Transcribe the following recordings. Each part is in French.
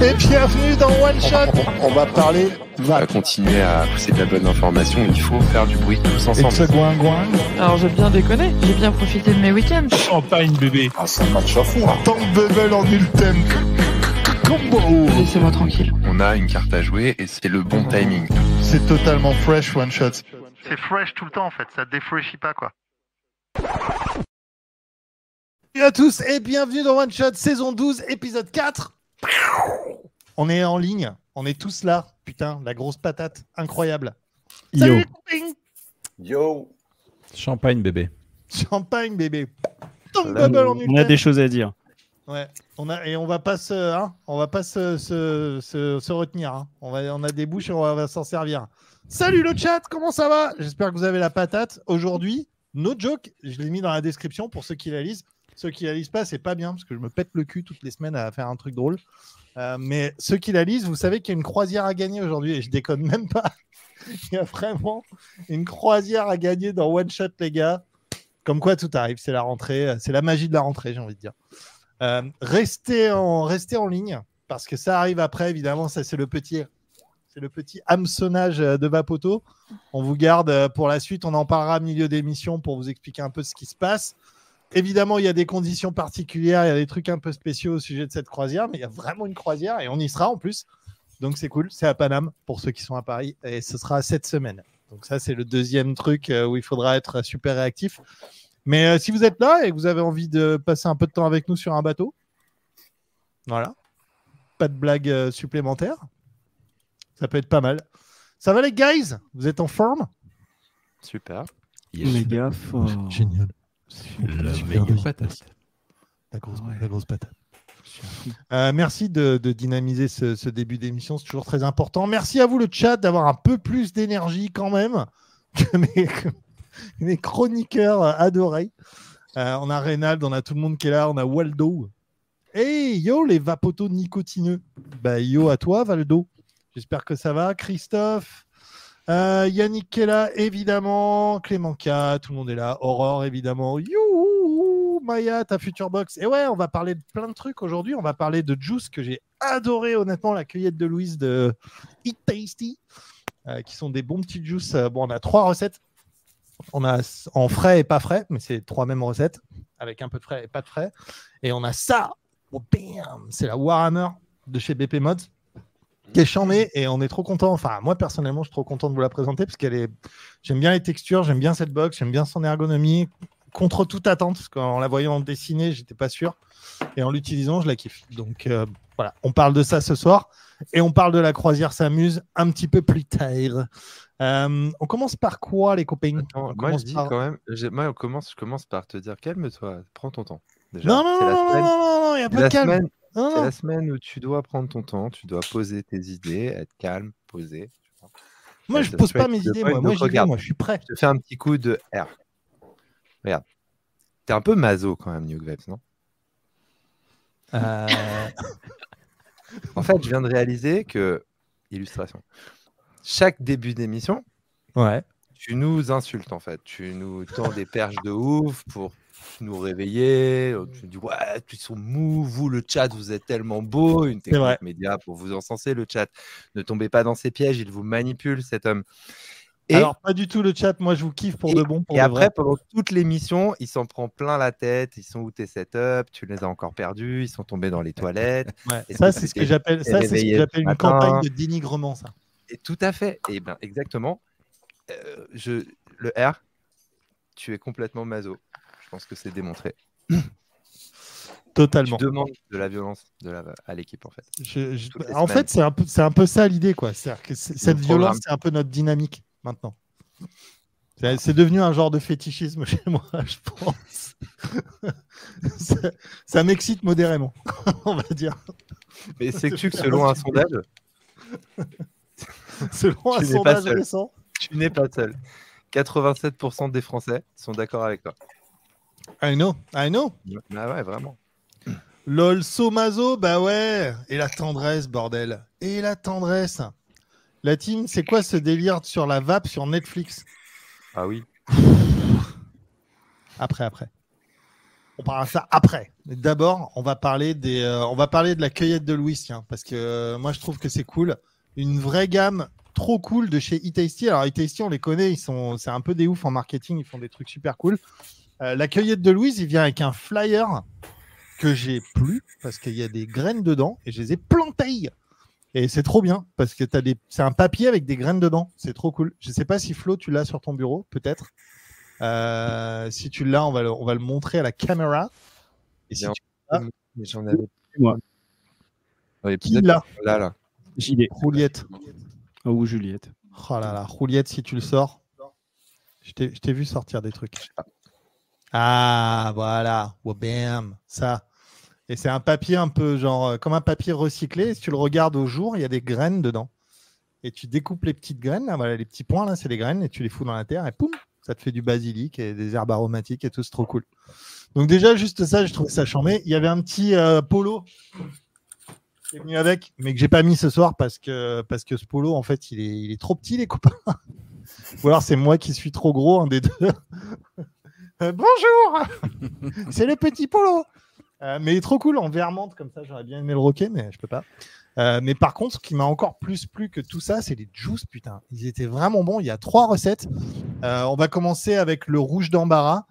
Et bienvenue dans One Shot. On va parler. On va continuer à pousser de la bonne information. Il faut faire du bruit tous Et ensemble. goin. Alors j'ai bien déconné, j'ai bien profité de mes week-ends. Champagne bébé. Ah, un match à fond. Tant de bubble en ultem. Combo. Laissez-moi tranquille. On a une carte à jouer et c'est le bon timing. C'est totalement fresh One Shot. C'est fresh tout le temps en fait. Ça défraîchit pas quoi. Salut à tous et bienvenue dans One Shot saison 12 épisode 4. On est en ligne. On est tous là. Putain, la grosse patate. Incroyable. Salut Yo, les copains. Yo champagne bébé. Champagne bébé. Là, on a des choses à dire. Ouais, on a et on va pas se, hein, on va pas se, se, se- se retenir. hein. On va, on a des bouches et on va, va s'en servir. Salut le chat, comment ça va? J'espère que vous avez la patate. Aujourd'hui, no joke, je l'ai mis dans la description pour ceux qui la lisent. Ceux qui la lisent pas, c'est pas bien parce que je me pète le cul toutes les semaines à faire un truc drôle. Euh, mais ceux qui la lisent, vous savez qu'il y a une croisière à gagner aujourd'hui et je déconne même pas. Il y a vraiment une croisière à gagner dans One Shot, les gars. Comme quoi tout arrive, c'est la rentrée, c'est la magie de la rentrée, j'ai envie de dire. Euh, restez, en, restez en ligne parce que ça arrive après, évidemment. Ça, c'est le petit, le petit hameçonnage euh, de Vapoto. On vous garde euh, pour la suite. On en parlera au milieu d'émission pour vous expliquer un peu ce qui se passe. Évidemment, il y a des conditions particulières, il y a des trucs un peu spéciaux au sujet de cette croisière, mais il y a vraiment une croisière et on y sera en plus. Donc c'est cool. C'est à Paname pour ceux qui sont à Paris et ce sera cette semaine. Donc ça, c'est le deuxième truc euh, où il faudra être super réactif. Mais euh, si vous êtes là et que vous avez envie de passer un peu de temps avec nous sur un bateau, voilà, pas de blague euh, supplémentaire, ça peut être pas mal. Ça va les guys? Vous êtes en forme? Super. Méga fort. Génial. La Super méga bien. patate. La grosse, Ouais. la grosse patate. Euh, merci de, de dynamiser ce, ce début d'émission, c'est toujours très important. Merci à vous le chat d'avoir un peu plus d'énergie quand même que mes, que mes chroniqueurs adorés. Euh, on a Reynald, on a tout le monde qui est là, on a Waldo. Hey yo les vapotos nicotineux. Bah yo à toi Valdo. J'espère que ça va. Christophe, euh, Yannick est là évidemment, Clément K, tout le monde est là. Aurore évidemment. Youhou, Maya, ta future box. Et ouais, on va parler de plein de trucs aujourd'hui. On va parler de Juice que j'ai adoré honnêtement, la cueillette de Louise de Eat Tasty, euh, qui sont des bons petits juice. Euh, Bon, on a trois recettes. On a en frais et pas frais, mais c'est trois mêmes recettes avec un peu de frais et pas de frais. Et on a ça. Oh, bam c'est la Warhammer de chez BP Mods qui est chambée et on est trop content. Enfin, moi personnellement, je suis trop content de vous la présenter parce qu'elle est. J'aime bien les textures, j'aime bien cette box, j'aime bien son ergonomie. Contre toute attente, parce qu'en la voyant dessiner, j'étais pas sûr. Et en l'utilisant, je la kiffe. Donc euh, voilà, on parle de ça ce soir. Et on parle de la croisière s'amuse un petit peu plus tard. Euh, on commence par quoi, les copains? Attends, On moi, je commence dis par- quand même. Moi, on commence, je commence par te dire calme-toi, prends ton temps. Déjà, Non, non, la non, non, non, non, il n'y a pas de calme. semaine- C'est la semaine où tu dois prendre ton temps, tu dois poser tes idées, être calme, tu vois. Moi, Euh, je ça pose pas mes idées, moi. Moi, vais, moi, je suis prêt. Je te fais un petit coup de R. Regarde. T'es un peu maso quand même, New Vibes, non? Euh, En fait, je viens de réaliser que. Illustration. Chaque début d'émission, Ouais. tu nous insultes en fait. Tu nous tends des perches de ouf pour nous réveiller. Tu dis ouais, tu sont mous, vous le chat, vous êtes tellement beau. Une technique média pour vous encenser le chat. Ne tombez pas dans ses pièges, il vous manipule cet homme. Et, Alors, pas du tout le chat. Moi, je vous kiffe pour et- de bon. Pour et de après, vrai. pendant toute l'émission, il s'en prend plein la tête. Ils sont où tes setups Tu les as encore perdus. Ils sont tombés dans les toilettes. Ouais, Ça, c'est ce que j'appelle ce j'appelle une matin campagne de dénigrement, ça. Et tout à fait. Et bien, exactement. Euh, je, le R, tu es complètement maso. Je pense que c'est démontré. Totalement. Tu demandes de la violence de la, à l'équipe, en fait. Je- je- En semaines. fait, c'est un peu, c'est un peu ça l'idée, quoi. C'est-à-dire que c'est- cette programme. violence, c'est un peu notre dynamique maintenant. C'est c'est devenu un genre de fétichisme chez moi, je pense. ça ça m'excite modérément, on va dire. Mais c'est que selon un sondage, Selon un Tu sondage récent. tu n'es pas seul. 87% des Français sont d'accord avec toi. I know, I know. Ah ouais, vraiment. Lol, Somazo, bah ouais. Et la tendresse, bordel. Et la tendresse. La team, c'est quoi ce délire sur la vape sur Netflix? Ah oui. Après, après. On parlera de ça après. D'abord, on va parler des, euh, on va parler de la cueillette de Louis, tiens, parce que euh, moi je trouve que c'est cool. Une vraie gamme trop cool de chez eTasty. Alors eTasty, on les connaît, ils sont, c'est un peu des ouf en marketing, ils font des trucs super cool. Euh, la cueillette de Louise, il vient avec un flyer que j'ai plus parce qu'il y a des graines dedans et je les ai plantées. Et c'est trop bien parce que t'as des... c'est un papier avec des graines dedans. C'est trop cool. Je sais pas si Flo, tu l'as sur ton bureau, peut-être. Euh, si tu l'as, on va, le... on va le montrer à la caméra. Et si Bien. tu l'as, Mais J'en avais. Moi. Ouais, Qui l'a Là, là. J'y ai. Rouliette. Oh, ou Juliette. Oh là là, Rouliette, si tu le sors. Je t'ai je t'ai vu sortir des trucs. Ah, voilà. Oh, bam. Ça. Et c'est un papier un peu genre euh, comme un papier recyclé. Si tu le regardes au jour, il y a des graines dedans. Et tu découpes les petites graines, là, les petits points, là, c'est les graines, et tu les fous dans la terre, et poum, ça te fait du basilic et des herbes aromatiques et tout, c'est trop cool. Donc déjà, juste ça, je trouvais ça chambé. Il y avait un petit euh, polo qui est venu avec, mais que j'ai pas mis ce soir parce que, parce que ce polo, en fait, il est, il est trop petit, les copains. Ou alors c'est moi qui suis trop gros, un des deux. Euh, bonjour C'est le petit polo Euh, Mais il est trop cool en vermente comme ça, j'aurais bien aimé le roquer, mais je peux pas. Euh, mais par contre, ce qui m'a encore plus plu que tout ça, c'est les juice, putain. Ils étaient vraiment bons. Il y a trois recettes. On va commencer avec le rouge d'embarras.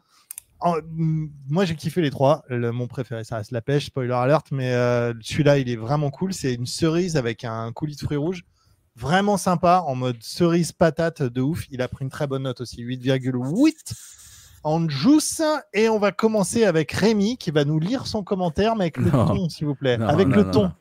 Mm, moi, j'ai kiffé les trois. Le- mon préféré, ça reste la pêche, spoiler alert, mais celui-là, il est vraiment cool. C'est une cerise avec un coulis de fruits rouges. Vraiment sympa, en mode cerise patate de ouf. Il a pris une très bonne note aussi, 8,8 en juice. Et on va commencer avec Rémi qui va nous lire son commentaire, mais avec le Non. ton, s'il vous plaît. Non, avec non, le non, ton. non.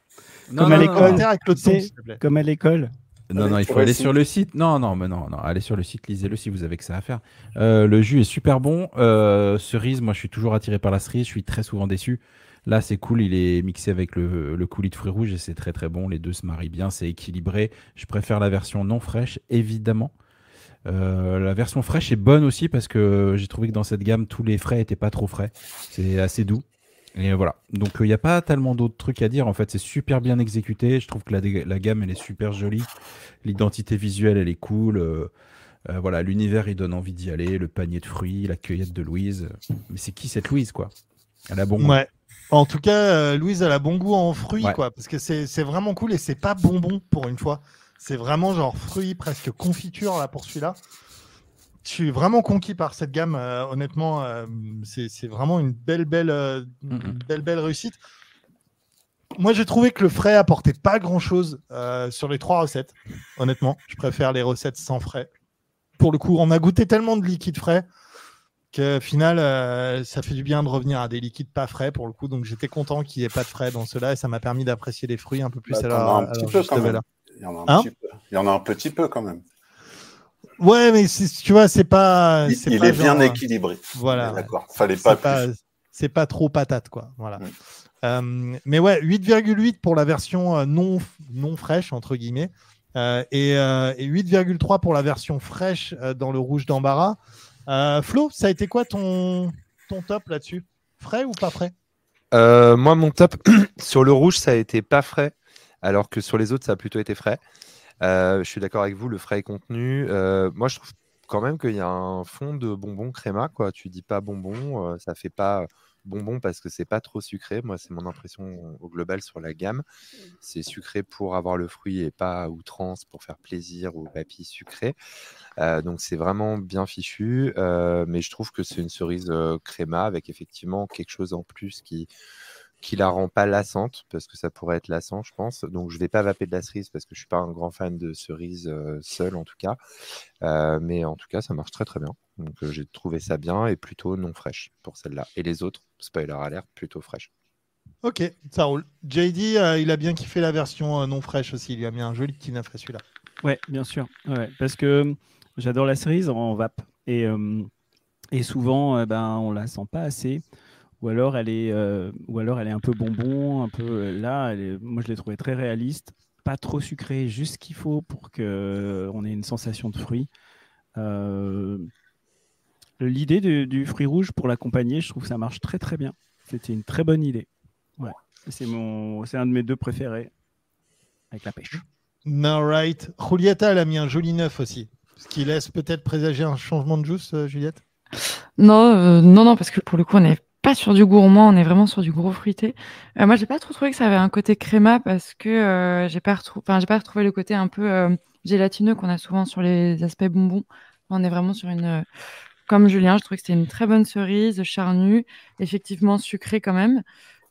Comme Non, à non, l'école, avec le ton, s'il te plaît. Comme à l'école. Non, non, il faut aller site. sur le site. Non, non, mais non, non, allez sur le site, lisez-le si vous avez que ça à faire. Euh, le jus est super bon. Euh, cerise, moi je suis toujours attiré par la cerise, je suis très souvent déçu. Là, c'est cool, il est mixé avec le, le coulis de fruits rouges et c'est très très bon. Les deux se marient bien, c'est équilibré. Je préfère la version non fraîche, évidemment. Euh, la version fraîche est bonne aussi parce que j'ai trouvé que dans cette gamme, tous les frais étaient pas trop frais. C'est assez doux. Et voilà. Donc il n'y a pas tellement d'autres trucs à dire. En fait, c'est super bien exécuté. Je trouve que la, gamme, elle est super jolie. L'identité visuelle, elle est cool. Euh, euh, voilà, l'univers, il donne envie d'y aller. Le panier de fruits, la cueillette de Louise. Mais c'est qui cette Louise, quoi? Elle a bon goût. Ouais. En tout cas, euh, Louise, elle a bon goût en fruits, Ouais. quoi, parce que c'est vraiment cool et c'est pas bonbon pour une fois. C'est vraiment genre fruits, presque confiture là pour celui-là. Je suis vraiment conquis par cette gamme. euh, honnêtement, euh, c'est vraiment une belle, belle, euh, une belle, belle réussite. Moi, j'ai trouvé que le frais apportait pas grand-chose euh, sur les trois recettes. Honnêtement, je préfère les recettes sans frais. Pour le coup, on a goûté tellement de liquide frais que au final, euh, ça fait du bien de revenir à des liquides pas frais pour le coup. Donc j'étais content qu'il n'y ait pas de frais dans cela et ça m'a permis d'apprécier les fruits un peu plus Bah, à leur, as un à petit leur peu juste quand même. valeur. Il y en a un Hein petit peu. Il y en a un petit peu quand même. Ouais, mais tu vois, c'est pas. Il, c'est il pas est bien genre, équilibré. Voilà. D'accord. Fallait C'est pas, c'est pas trop patate, quoi. Voilà. Euh, mais ouais, 8,8 pour la version euh, non, non fraîche, entre guillemets, euh, et, euh, et 8,3 pour la version fraîche euh, dans le rouge d'embarras. Euh, Flo, ça a été quoi ton, ton top là-dessus? Frais ou pas frais? Euh, moi, mon top sur le rouge, ça a été pas frais, alors que sur les autres, ça a plutôt été frais. Euh, je suis d'accord avec vous, le frais est contenu. Euh, moi, je trouve quand même qu'il y a un fond de bonbon créma, quoi. Tu dis pas bonbon, euh, ça fait pas bonbon parce que c'est pas trop sucré. Moi, c'est mon impression au global sur la gamme. C'est sucré pour avoir le fruit et pas outrance pour faire plaisir aux papilles sucrées. Donc c'est vraiment bien fichu, mais je trouve que c'est une cerise créma avec effectivement quelque chose en plus qui qui la rend pas lassante parce que ça pourrait être lassant, je pense. Donc je vais pas vaper de la cerise parce que je suis pas un grand fan de cerise euh, seule en tout cas, Euh, mais en tout cas ça marche très très bien. Donc euh, j'ai trouvé ça bien et plutôt non fraîche pour celle-là. Et les autres, spoiler alert, plutôt fraîche. Ok, ça roule. JD, euh, il a bien kiffé la version euh, non fraîche aussi. Il lui a mis un joli petit neuf à celui-là. Ouais, bien sûr. Ouais, parce que j'adore la cerise en vape. Et, euh, et souvent, euh, ben, on la sent pas assez. Ou alors, elle est, euh, ou alors elle est un peu bonbon. Un peu, euh, là, elle est- moi, je l'ai trouvée très réaliste. Pas trop sucrée, juste ce qu'il faut pour qu'on ait une sensation de fruit. Euh, L'idée du, du fruit rouge pour l'accompagner, je trouve que ça marche très très bien. C'était une très bonne idée. Ouais. C'est mon, c'est un de mes deux préférés avec la pêche. Right. Julieta, elle a mis un joli neuf aussi. Ce qui laisse peut-être présager un changement de juice, euh, Juliette? Non, euh, non, non, parce que pour le coup, on est pas sur du gourmand, on est vraiment sur du gros fruité. Euh, moi, j'ai pas trop trouvé que ça avait un côté créma parce que euh, j'ai pas j'ai pas retrouvé le côté un peu euh, gélatineux qu'on a souvent sur les aspects bonbons. On est vraiment sur une, euh, comme Julien, je trouvais que c'était une très bonne cerise, charnue, effectivement sucrée quand même.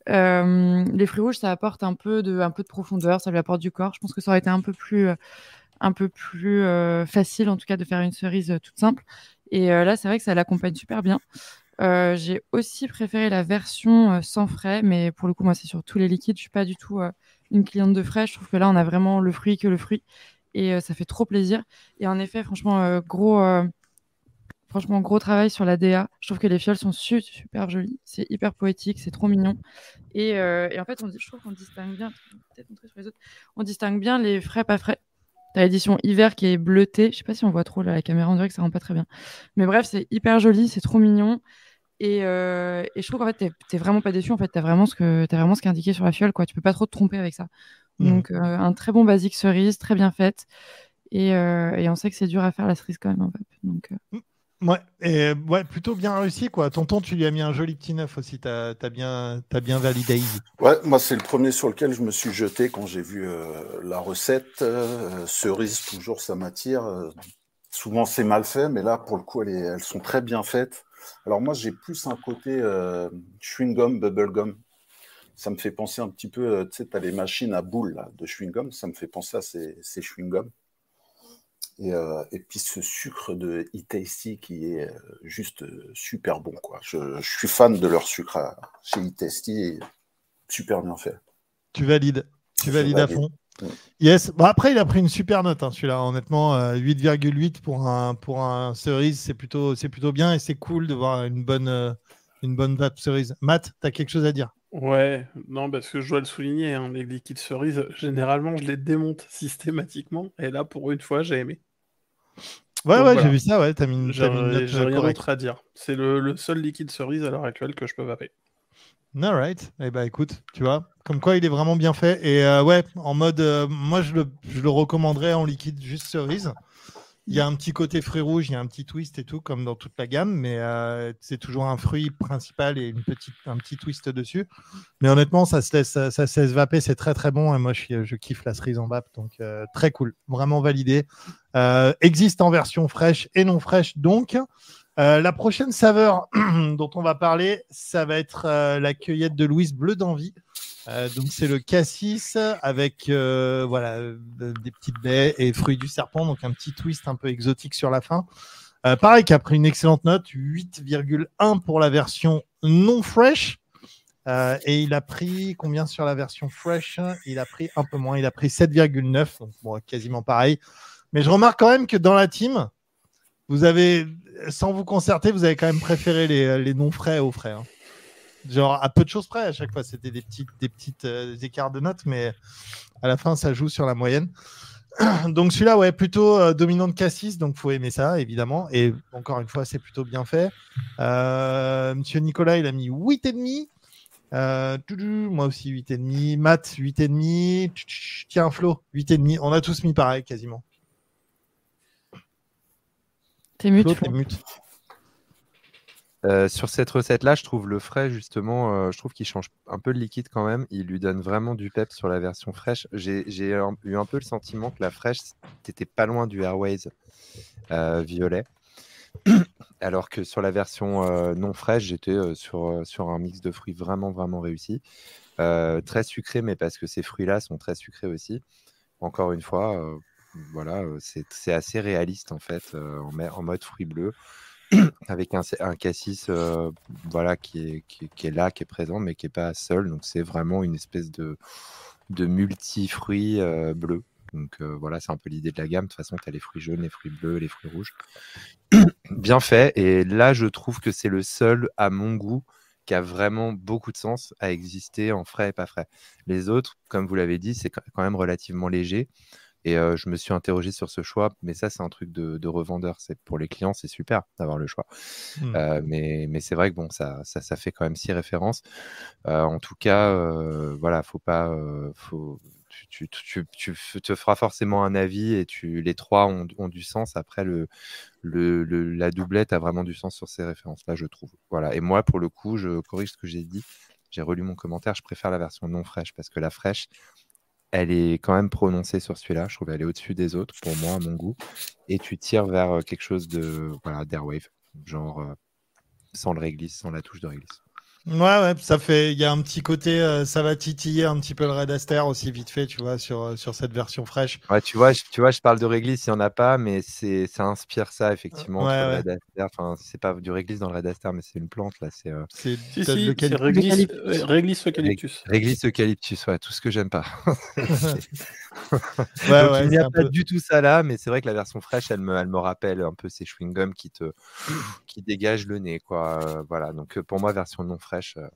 Euh, les fruits rouges, ça apporte un peu de, un peu de profondeur, ça lui apporte du corps. Je pense que ça aurait été un peu plus, euh, un peu plus facile, en tout cas, de faire une cerise toute simple. Et là, c'est vrai que ça l'accompagne super bien. Euh, j'ai aussi préféré la version euh, sans frais, mais pour le coup, moi, c'est sur tous les liquides. Je suis pas du tout euh, une cliente de frais. Je trouve que là, on a vraiment le fruit que le fruit, et ça fait trop plaisir. Et en effet, franchement, gros, franchement, gros travail sur la DA. Je trouve que les fioles sont su- super jolies. C'est hyper poétique, c'est trop mignon. Et, en fait, je trouve qu'on distingue bien. Les. On distingue bien les frais pas frais. T'as l'édition hiver qui est bleutée. Je sais pas si on voit trop là, la caméra, on dirait que ça rend pas très bien. Mais bref, c'est hyper joli, c'est trop mignon. Et, euh, et je trouve qu'en fait, t'es t'es vraiment pas déçu. En fait, t'as vraiment ce que t'as vraiment ce qui est indiqué sur la fiole, quoi. Tu peux pas trop te tromper avec ça. Donc, euh, un très bon basique cerise, très bien faite. Et, euh, et on sait que c'est dur à faire la cerise quand même en. Donc, euh, Ouais, et ouais, plutôt bien réussi quoi. Tonton, tu lui as mis un joli petit neuf aussi. T'as as bien, as bien validé. Ouais, moi, c'est le premier sur lequel je me suis jeté quand j'ai vu euh, la recette. Euh, cerise, toujours, ça m'attire. Euh, souvent, c'est mal fait, mais là, pour le coup, est- elles sont très bien faites. Alors, moi, j'ai plus un côté euh, chewing-gum, bubble-gum. Ça me fait penser un petit peu, euh, tu sais, tu as les machines à boules là, de chewing-gum. Ça me fait penser à ces, ces chewing-gums. Et, euh, et puis ce sucre de e-tasty qui est juste super bon. Quoi. Je, je suis fan de leur sucre à- chez e-tasty et super bien fait. Tu valides. Tu valides à fond. Ouais. Yes. Bon, après, il a pris une super note, hein, celui-là. Honnêtement, euh, 8,8 pour un, pour un cerise, c'est plutôt, c'est plutôt bien et c'est cool de voir une bonne, euh, une bonne vape cerise. Matt, tu as quelque chose à dire? Ouais, non, parce que je dois le souligner, hein, les liquides cerises, généralement, je les démonte systématiquement. Et là, pour une fois, j'ai aimé. Ouais, Donc ouais, voilà. j'ai vu ça. Ouais, t'as mis une, J'ai euh, rien d'autre à dire. C'est le, le seul liquide cerise à l'heure actuelle que je peux vaper. All right. Eh ben, écoute, tu vois, comme quoi il est vraiment bien fait. Et euh, ouais, en mode, euh, moi, je le, je le recommanderais en liquide juste cerise. Il y a un petit côté fruit rouge, il y a un petit twist et tout, comme dans toute la gamme, mais euh, c'est toujours un fruit principal et une petite, un petit twist dessus. Mais honnêtement, ça se laisse, ça, se vaper, c'est très très bon. Et moi, je, je kiffe la cerise en vape, donc très cool, vraiment validé. Existe en version fraîche et non fraîche, donc. La prochaine saveur dont on va parler, ça va être la cueillette de Louise bleu d'envie. Euh, donc c'est le cassis avec euh, voilà euh, des petites baies et fruits du serpent, donc un petit twist un peu exotique sur la fin. Pareil, qui a pris une excellente note, 8,1 pour la version non fresh. Et il a pris combien sur la version fresh Il a pris un peu moins, il a pris 7,9, donc bon, quasiment pareil. Mais je remarque quand même que dans la team, vous avez, sans vous concerter, vous avez quand même préféré les, les non frais aux frais. hein. Genre à peu de choses près, à chaque fois, c'était des petites, des petites euh, écarts de notes, mais à la fin, ça joue sur la moyenne. Donc celui-là, ouais, plutôt euh, dominant de cassis, donc faut aimer ça, évidemment. Et encore une fois, c'est plutôt bien fait. Euh, Monsieur Nicolas, il a mis 8,5. Euh, moi aussi 8,5. Matt, 8,5. Tch, tch, Tiens, Flo, 8,5. On a tous mis pareil, quasiment. t'es mute. Flo, Flo. t'es mute. Euh, sur cette recette-là, je trouve le frais, justement, euh, je trouve qu'il change un peu le liquide quand même. Il lui donne vraiment du pep sur la version fraîche. J'ai eu un peu le sentiment que la fraîche, t'étais pas loin du Airways euh, violet. Alors que sur la version non fraîche, j'étais sur, un mix de fruits vraiment, vraiment réussi. Très sucré, mais parce que ces fruits-là sont très sucrés aussi. Encore une fois, voilà, c'est assez réaliste en fait, en, en mode fruits bleus avec un, cassis euh, voilà, qui est là, qui est présent, mais qui n'est pas seul. Donc c'est vraiment une espèce de, de multi-fruits euh, bleus. Donc euh, voilà, c'est un peu l'idée de la gamme. De toute façon, tu as les fruits jaunes, les fruits bleus, les fruits rouges. Bien fait. Et là, je trouve que c'est le seul, à mon goût, qui a vraiment beaucoup de sens à exister en frais et pas frais. Les autres, comme vous l'avez dit, c'est quand même relativement léger. Et euh, je me suis interrogé sur ce choix, mais ça, c'est un truc de, de revendeur. C'est pour les clients, c'est super d'avoir le choix. Hmm. Euh, mais mais c'est vrai que bon, ça, ça, ça fait quand même six références. Euh, en tout cas, voilà, faut pas, faut, tu, tu, tu, te feras forcément un avis et tu, les trois ont, ont du sens. Après, le, le, la doublette a vraiment du sens sur ces références-là, je trouve. Voilà. Et moi, pour le coup, je corrige ce que j'ai dit. J'ai relu mon commentaire. Je préfère la version non fraîche parce que la fraîche, elle est quand même prononcée sur celui-là. Je trouve qu'elle est au-dessus des autres, pour moi, à mon goût. Et tu tires vers quelque chose de voilà, d'Airwave, genre sans le réglisse, sans la touche de réglisse. Ouais, ouais, ça fait, il y a un petit côté, euh, ça va titiller un petit peu le Red Aster aussi vite fait, tu vois, sur, euh, sur cette version fraîche. Ouais, tu vois, je, tu vois, je parle de réglisse, il n'y en a pas, mais c'est, ça inspire ça effectivement. Ouais, Red Aster. Enfin, c'est pas du réglisse dans le Red Aster, mais c'est une plante là. C'est, euh... C'est Si, si, quali- réglisse, euh, réglisse eucalyptus. Réglisse eucalyptus, ouais, tout ce que j'aime pas. Ouais, Donc, ouais, il n'y a pas peu- du tout ça là, mais c'est vrai que la version fraîche, elle me, elle me rappelle un peu ces chewing-gums qui te, qui dégagent le nez, quoi. Euh, voilà. Donc pour moi, version non fraîche. Euh,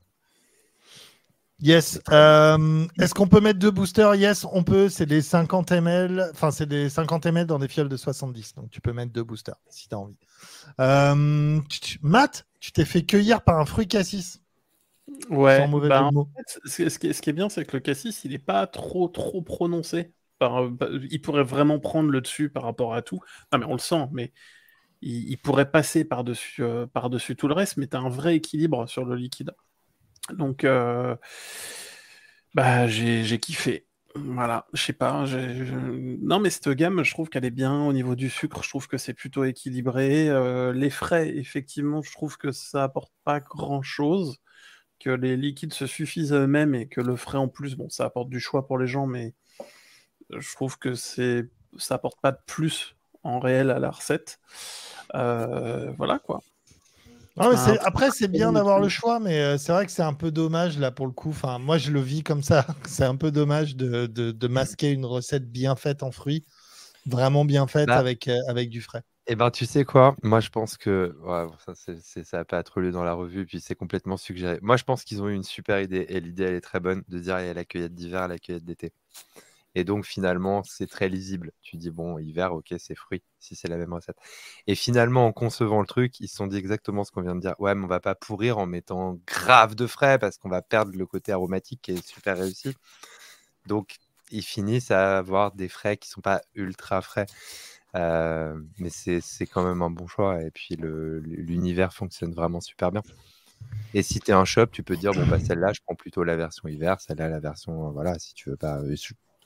Yes. Euh, Est-ce qu'on peut mettre deux boosters? Yes, on peut. C'est des 50 ml. Enfin, c'est des 50 ml dans des fioles de 70. Donc, tu peux mettre deux boosters si tu as envie. Euh, Matt, tu t'es fait cueillir par un fruit cassis. Ouais, sans mauvais bah, en fait, ce, ce qui est, ce qui est bien, c'est que le cassis, il n'est pas trop, trop prononcé. Par, euh, bah, il pourrait vraiment prendre le dessus par rapport à tout. Non, mais on le sent, mais il, pourrait passer par-dessus euh, par-dessus tout le reste, mais tu as un vrai équilibre sur le liquide. Donc, euh, bah, j'ai kiffé. Voilà, je sais pas. Non, mais cette gamme, je trouve qu'elle est bien au niveau du sucre. Je trouve que c'est plutôt équilibré. Euh, les frais, effectivement, je trouve que ça apporte pas grand-chose que les liquides se suffisent eux-mêmes et que le frais en plus, bon, ça apporte du choix pour les gens, mais je trouve que ça apporte pas de plus en réel à la recette. Euh, voilà quoi. Ah ouais, c'est- après, c'est bien d'avoir le choix, mais euh, c'est vrai que c'est un peu dommage là pour le coup. Enfin, moi, je le vis comme ça. C'est un peu dommage de, de- de masquer une recette bien faite en fruits, vraiment bien faite Bah. avec, euh, avec du frais. Eh ben, tu sais quoi? Moi, je pense que ouais, bon, ça, c'est, c'est- ça n'a pas être lu dans la revue, puis c'est complètement suggéré. Moi, je pense qu'ils ont eu une super idée, et l'idée, elle est très bonne, de dire il y a la cueillette d'hiver, la cueillette d'été. Et donc, finalement, c'est très lisible. Tu dis, bon, hiver, ok, c'est fruits, si c'est la même recette. Et finalement, en concevant le truc, ils se sont dit exactement ce qu'on vient de dire. Ouais, mais on va pas pourrir en mettant grave de frais, parce qu'on va perdre le côté aromatique qui est super réussi. Donc, ils finissent à avoir des frais qui sont pas ultra frais. Euh, mais c'est quand même un bon choix. Et puis l'univers fonctionne vraiment super bien. Et si tu es un shop, tu peux dire bon bah celle-là, je prends plutôt la version hiver, celle-là la version euh, voilà, si tu veux pas.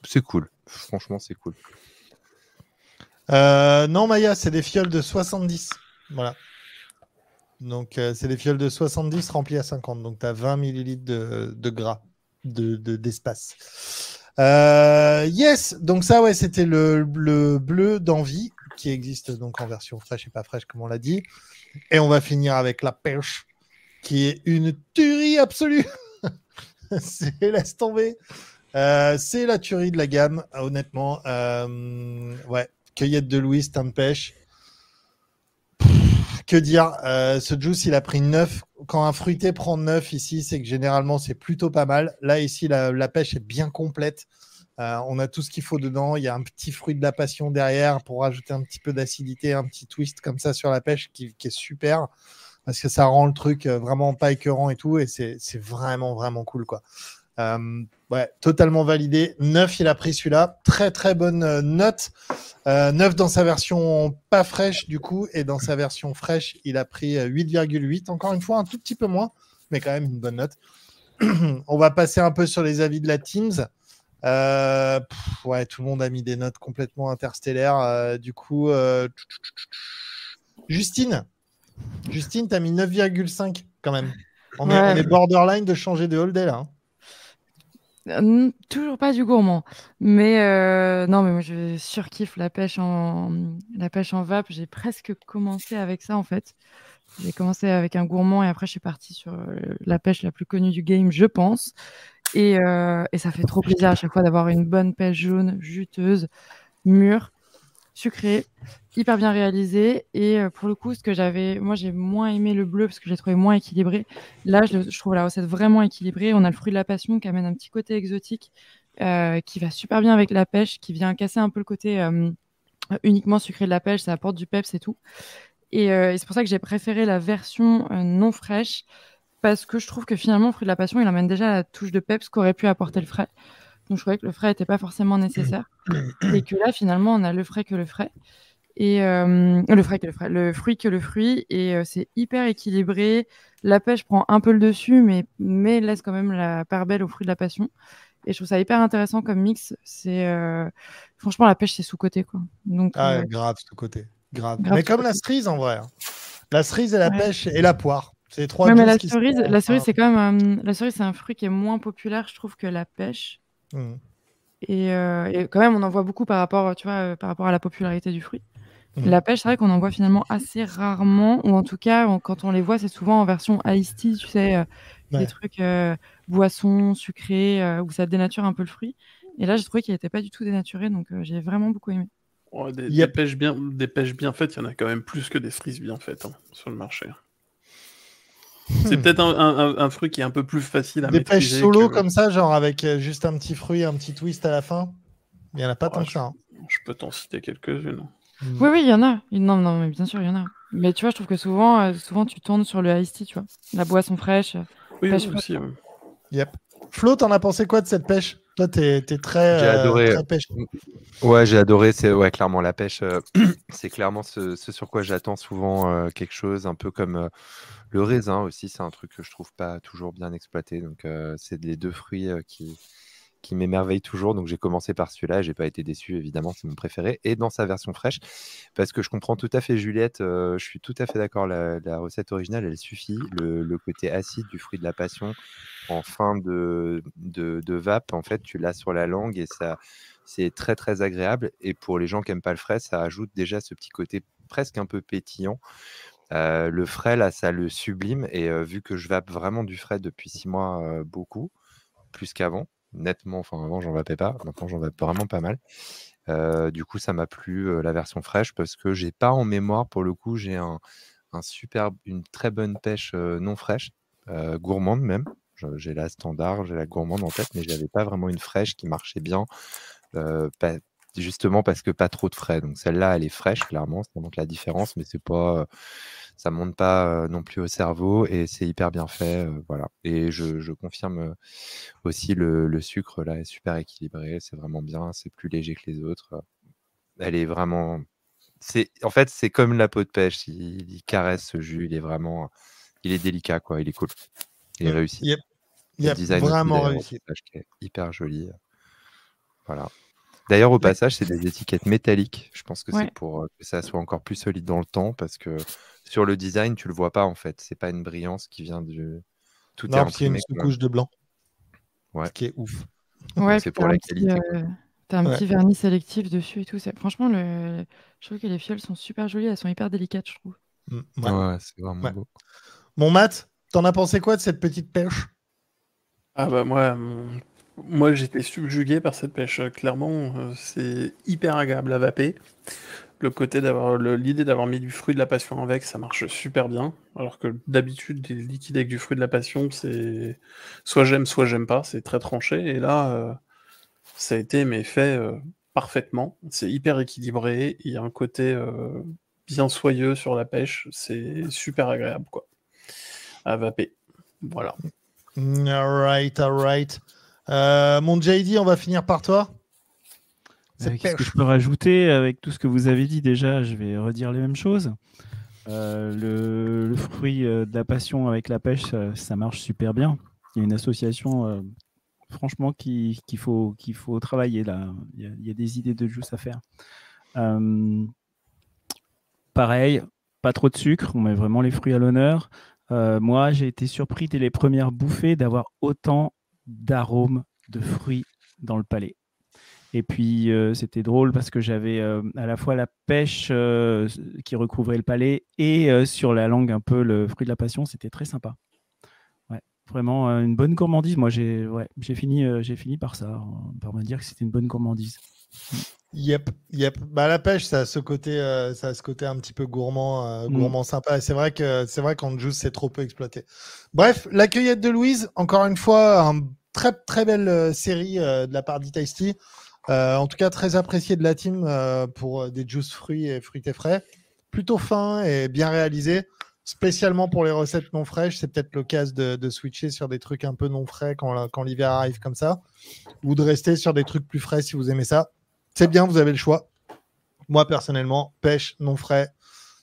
C'est- cool. Franchement, c'est cool. Euh, non, Maya, c'est des fioles de 70. Voilà. Donc, euh, c'est des fioles de 70 remplies à 50. Donc, tu as 20 millilitres de, gras, de, de- d'espace. Euh, yes, donc ça, ouais, c'était le, le bleu d'envie qui existe donc en version fraîche et pas fraîche, comme on l'a dit. Et on va finir avec la pêche, qui est une tuerie absolue. c'est laisse tomber. Euh, c'est la tuerie de la gamme, honnêtement. Euh, ouais, cueillette de Louis, de pêche. Que dire euh, Ce juice, il a pris 9. Quand un fruité prend 9 ici, c'est que généralement, c'est plutôt pas mal. Là, ici, la, pêche est bien complète. On a tout ce qu'il faut dedans. Il y a un petit fruit de la passion derrière pour rajouter un petit peu d'acidité, un petit twist comme ça sur la pêche qui, est super parce que ça rend le truc vraiment pas écœurant et tout. Et c'est vraiment, vraiment cool. quoi. Euh, ouais, totalement validé. 9, il a pris celui-là. Très, très bonne euh, note. Euh, 9 dans sa version pas fraîche, du coup, et dans sa version fraîche, il a pris euh, 8,8. Encore une fois, un tout petit peu moins, mais quand même une bonne note. On va passer un peu sur les avis de la Teams. Euh, pff, ouais, tout le monde a mis des notes complètement interstellaires. Euh, du coup, euh, Justine, Justine, t'as mis 9,5 quand même. On, est, Ouais. on est borderline de changer de hold là. hein. Toujours pas du gourmand. Mais euh, non, mais moi je surkiffe la pêche en la pêche en vape. J'ai presque commencé avec ça en fait. J'ai commencé avec un gourmand et après je suis partie sur euh, la pêche la plus connue du game, je pense. Et, euh, et ça fait trop plaisir à chaque fois d'avoir une bonne pêche jaune, juteuse, mûre, sucrée, hyper bien réalisée. Et euh, pour le coup, ce que j'avais, moi j'ai moins aimé le bleu parce que j'ai trouvé moins équilibré. Là, je, trouve la recette vraiment équilibrée. On a le fruit de la passion qui amène un petit côté exotique euh, qui va super bien avec la pêche, qui vient casser un peu le côté euh, uniquement sucré de la pêche. Ça apporte du peps et tout. Et, et c'est pour ça que j'ai préféré la version non fraîche parce que je trouve que finalement, le fruit de la passion, il amène déjà la touche de peps qu'aurait pu apporter le frais. Donc je trouvais que le frais n'était pas forcément nécessaire. et que là, finalement, on a le frais que le frais. Et euh, le frais que le frais, le fruit que le fruit. Et euh, c'est hyper équilibré. La pêche prend un peu le dessus, mais, mais laisse quand même la part belle au fruit de la passion. Et je trouve ça hyper intéressant comme mix. C'est euh, franchement la pêche c'est sous côté quoi. Donc Ah, grave, sous côté. Grave. Grave Mais comme la cerise en vrai. hein. La cerise et la Ouais. pêche et la poire. C'est les trois ouais, mais la qui cerise, la c'est quand même la cerise c'est un fruit qui est moins populaire je trouve que la pêche. Et, euh, et quand même on en voit beaucoup par rapport tu vois euh, par rapport à la popularité du fruit. Mhm. La pêche c'est vrai qu'on en voit finalement assez rarement ou en tout cas on- quand on les voit c'est souvent en version iced tea tu sais euh, Ouais. des trucs euh, boissons sucrées euh, où ça dénature un peu le fruit. Et là j'ai trouvé qu'il n'était pas du tout dénaturé donc euh, j'ai vraiment beaucoup aimé. Ouais, des, Yep. des pêches bien, des pêches bien faites, il y en a quand même plus que des cerises bien faites hein, sur le marché. C'est peut-être un, un- un- un fruit qui est un peu plus facile à Des pêches solo que- comme ça, genre avec euh, juste un petit fruit, un petit twist à la fin. Il n'y en a pas Ouais, tant que ça. hein. Je peux t'en citer quelques-unes. Hmm. Oui, oui, il y en a. Non, non, mais bien sûr, il y en a. Mais tu vois, je trouve que souvent, euh, souvent tu tournes sur le iced tea, tu vois. La boisson fraîche. Oui, Pêche oui, aussi. ouais. Yep. Flo, t'en as pensé quoi de cette pêche? Toi, t'es es très, J'ai euh, adoré. très pêche. Ouais, j'ai adoré. C'est ouais, clairement la pêche. euh, c'est clairement ce, ce sur quoi j'attends souvent euh, quelque chose, un peu comme euh, le raisin aussi. C'est un truc que je trouve pas toujours bien exploité. Donc, c'est les deux fruits qui qui m'émerveillent toujours. Donc, j'ai commencé par celui-là. J'ai pas été déçu, évidemment. C'est mon préféré. Et dans sa version fraîche, parce que je comprends tout à fait Juliette. je suis tout à fait d'accord. La, recette originale, elle suffit. Le, côté acide du fruit de la passion en fin de, de, de vape, en fait, tu l'as sur la langue et ça, c'est très très agréable. Et pour les gens qui n'aiment pas le frais, ça ajoute déjà ce petit côté presque un peu pétillant. Le frais, là, ça le sublime. Et vu que je vape vraiment du frais depuis six mois, beaucoup, plus qu'avant, nettement, enfin avant, j'en vapais pas. Maintenant, j'en vape vraiment pas mal. Du coup, ça m'a plu la version fraîche parce que j'ai pas en mémoire, pour le coup, j'ai un, un super, une très bonne pêche non fraîche, gourmande même. J'ai la standard, j'ai la gourmande en tête, mais j'avais pas vraiment une fraîche qui marchait bien. Justement parce que pas trop de frais. Donc celle-là, elle est fraîche, clairement, ça montre la différence, mais c'est pas, euh, ça monte pas euh, non plus au cerveau et c'est hyper bien fait, euh, voilà. Et je, je confirme aussi le, le sucre là est super équilibré, c'est vraiment bien, c'est plus léger que les autres. Elle est vraiment, c'est, en fait, c'est comme la peau de pêche. Il, il caresse ce jus, il est vraiment, il est délicat quoi, il est cool, il est Mm, réussi. Yep. Le Yep, design vraiment réussi. est hyper joli. Voilà. D'ailleurs, au passage, c'est des étiquettes métalliques. Je pense que Ouais. c'est pour euh, que ça soit encore plus solide dans le temps parce que sur le design, tu le vois pas en fait. C'est pas une brillance qui vient du. Tout est Non, y a une imprimé. comme un- sous-couche de blanc. Ouais. Ce qui est ouf. Ouais, c'est pour t'as la un petit, qualité, euh, T'as un Ouais. petit vernis sélectif dessus et tout. Franchement, le... je trouve que les fioles sont super jolies. Elles sont hyper délicates, je trouve. Mm, ouais. Ouais, c'est vraiment Ouais. beau. Mon Matt, t'en as pensé quoi de cette petite pêche Ah bah moi, mon- moi j'étais subjugué par cette pêche. euh, Clairement, euh, c'est hyper agréable à vaper. Le côté d'avoir l'idée d'avoir mis du fruit de la passion avec, ça marche super bien. Alors que d'habitude, des liquides avec du fruit de la passion, c'est soit j'aime, soit j'aime pas. C'est très tranché. Et là, euh, ça a été mais fait parfaitement. C'est hyper équilibré. Il y a un côté bien soyeux sur la pêche. C'est super agréable quoi à vaper. Voilà. Mm, Alright, alright. Euh, mon JD, on va finir par toi. Euh, Qu'est-ce que je peux rajouter avec tout ce que vous avez dit déjà? Je vais redire les mêmes choses. Euh, le, le fruit de la passion avec la pêche, ça, ça marche super bien. Il y a une association, franchement, qui- qu'il faut, qu'il faut travailler là. Il y, a, il y a des idées de juice à faire. Pareil, pas trop de sucre, on met vraiment les fruits à l'honneur. Euh, moi, j'ai été surpris dès les premières bouffées d'avoir autant d'arômes de fruits dans le palais. Et puis, euh, c'était drôle parce que j'avais euh, à la fois la pêche euh, qui recouvrait le palais et sur la langue un peu le fruit de la passion. C'était très sympa. Ouais, vraiment une bonne gourmandise. Moi, j'ai ouais, fini, j'ai fini par ça, euh, par me dire que c'était une bonne gourmandise. Yep, yep. Bah, la pêche, ça a ce côté, euh, ça a ce côté un petit peu gourmand, euh, Mm. gourmand sympa. Et c'est vrai que c'est vrai qu'en juice, c'est trop peu exploité. Bref, la cueillette de Louise, encore une fois, un très très belle euh, série euh, de la part d'E-Tasty. Euh, en tout cas, très apprécié de la team euh, pour des juice fruits et fruits et frais. Plutôt fin et bien réalisé. spécialement pour les recettes non fraîches, c'est peut-être l'occasion de, de switcher sur des trucs un peu non frais quand, quand l'hiver arrive comme ça, ou de rester sur des trucs plus frais si vous aimez ça. C'est bien, vous avez le choix. Moi, personnellement, pêche, non frais,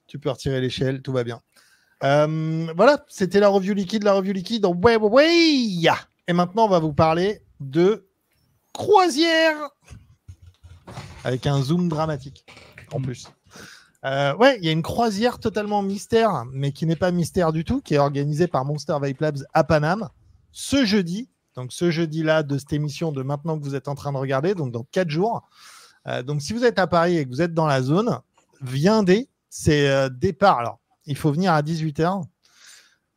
tu peux retirer l'échelle, tout va bien. Euh, voilà, c'était la review liquide, la review liquide. Ouais, ouais, ouais. Et maintenant, on va vous parler de croisière avec un zoom dramatique en plus. Euh, ouais, il y a une croisière totalement mystère, mais qui n'est pas mystère du tout, qui est organisée par Monster Vape Labs à Paname ce jeudi. Donc ce jeudi-là de cette émission de maintenant que vous êtes en train de regarder, donc dans quatre jours. Euh, donc si vous êtes à Paris et que vous êtes dans la zone, viendez. C'est euh, départ. Alors, il faut venir à 18h.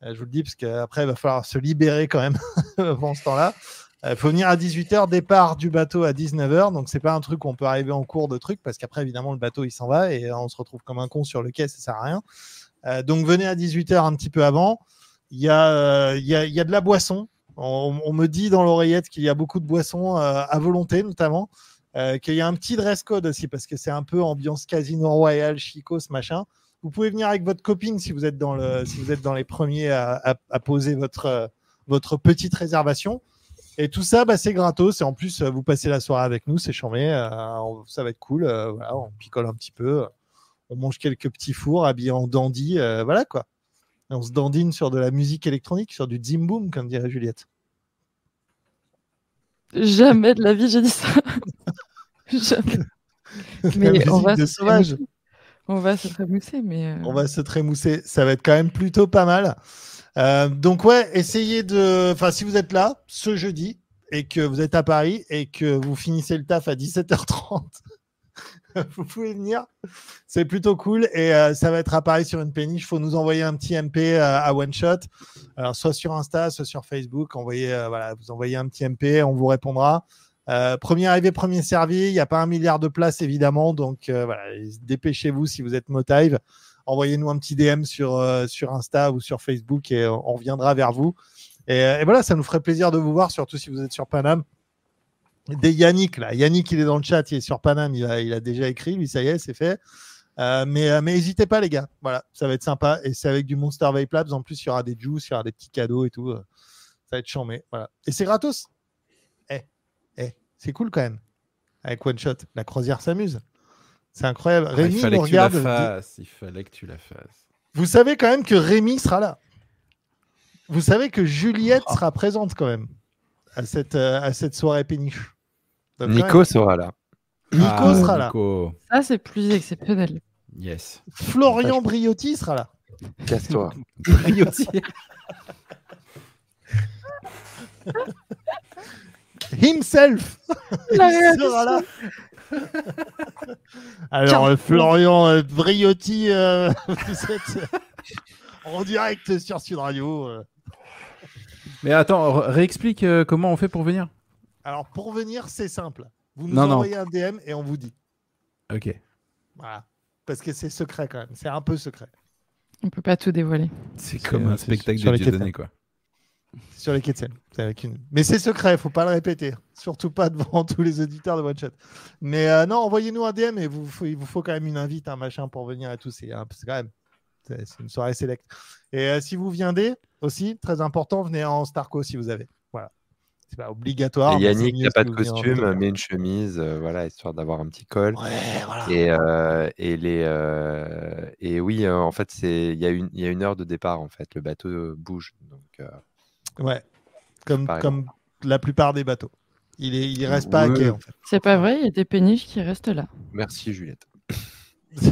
Euh, je vous le dis parce qu'après, il va falloir se libérer quand même avant ce temps-là. Il faut venir à 18h, départ du bateau à 19h. Donc, c'est pas un truc où on peut arriver en cours de truc parce qu'après, évidemment, le bateau il s'en va et on se retrouve comme un con sur le quai, ça sert à rien. Donc, venez à 18h un petit peu avant. Il y a, y a, y a de la boisson. On, me dit dans l'oreillette qu'il y a beaucoup de boissons à volonté, notamment. Euh, qu'il y a un petit dress code aussi parce que c'est un peu ambiance casino royal, chicos, machin. Vous pouvez venir avec votre copine si vous êtes dans, le, si vous êtes dans les premiers à, poser votre, euh, votre petite réservation. Et tout ça, bah, c'est gratos. Et en plus, euh, vous passez la soirée avec nous, c'est chambé. ça va être cool. on picole un petit peu. On mange quelques petits fours habillés en dandy. voilà quoi. On se dandine sur de la musique électronique, sur du zim boom, comme dirait Juliette. Jamais de la vie, j'ai dit ça. Jamais. Mais on va de sauvage. trémousser. On va se trémousser, mais. euh, On va se trémousser. Ça va être quand même plutôt pas mal. Euh, donc ouais, essayez de. Enfin, si vous êtes là ce jeudi et que vous êtes à Paris et que vous finissez le taf à 17h30, vous pouvez venir. C'est plutôt cool et euh, ça va être à Paris sur une péniche. Il faut nous envoyer un petit MP euh, à One Shot. Alors soit sur Insta, soit sur Facebook. Envoyez, euh, voilà, vous envoyez un petit MP, on vous répondra. Premier arrivé, premier servi. Il n'y a pas un milliard de places évidemment, donc voilà, dépêchez-vous si vous êtes Motive envoyez-nous un petit DM sur, Insta ou sur Facebook et on reviendra vers vous. Et, et voilà, ça nous ferait plaisir de vous voir, surtout si vous êtes sur Paname. Des Yannick, là. Yannick, il est dans le chat, il est sur Paname, il a, il a déjà écrit, lui, ça y est, c'est fait. Euh, mais euh, mais n'hésitez pas, les gars. Voilà, ça va être sympa. Et c'est avec du Monster Vape Labs. En plus, il y aura des juice, il y aura des petits cadeaux et tout. euh, Ça va être chambé. Voilà. Et c'est gratos. Eh, eh, c'est cool quand même. Avec One Shot, la croisière s'amuse. C'est incroyable. Ah, Rémi il fallait nous que tu la regarde. fasses. Il fallait que tu la fasses. vous savez quand même que Rémi sera là. Vous savez que Juliette sera présente quand même à cette, euh, à cette soirée péniche. Donc, Nico sera là. Nico Ah, sera là. Nico. Ça, c'est plus exceptionnel. Yes. Florian Briotti sera là. Casse-toi. Briotti. Himself La Il sera là. Alors, euh, Florian euh, Briotti, euh, vous êtes en direct sur Sud Radio. euh. Mais attends, réexplique euh, comment on fait pour venir? Alors, pour venir, c'est simple. Vous nous Non, non. envoyez un DM et on vous dit. Ok. Voilà. Parce que c'est secret quand même. C'est un peu secret. On peut pas tout dévoiler. C'est comme un spectacle sur de Dieudonné, quoi. sur les quais de avec une- Mais c'est secret, faut pas le répéter. Surtout pas devant tous les auditeurs de One Shot. Mais euh, non, envoyez-nous un DM et vous, faut- il vous faut quand même une invite, un machin pour venir et tout. C'est quand même c'est une soirée select. Et euh, si vous viendez aussi, très important, venez en Starco si vous avez. C'est pas obligatoire. Et Yannick n'a pas de costume, mais une chemise, euh, voilà, histoire d'avoir un petit col. Ouais, voilà. Et, euh, et, les, euh, et oui, euh, en fait, c'est il y, a une- il y a une heure de départ, en fait. Le bateau bouge. Donc, euh, Ouais. Comme, comme la plupart des bateaux. Il, est, il reste pas à quai en fait. C'est pas vrai, il y a des péniches qui restent là. merci, Juliette.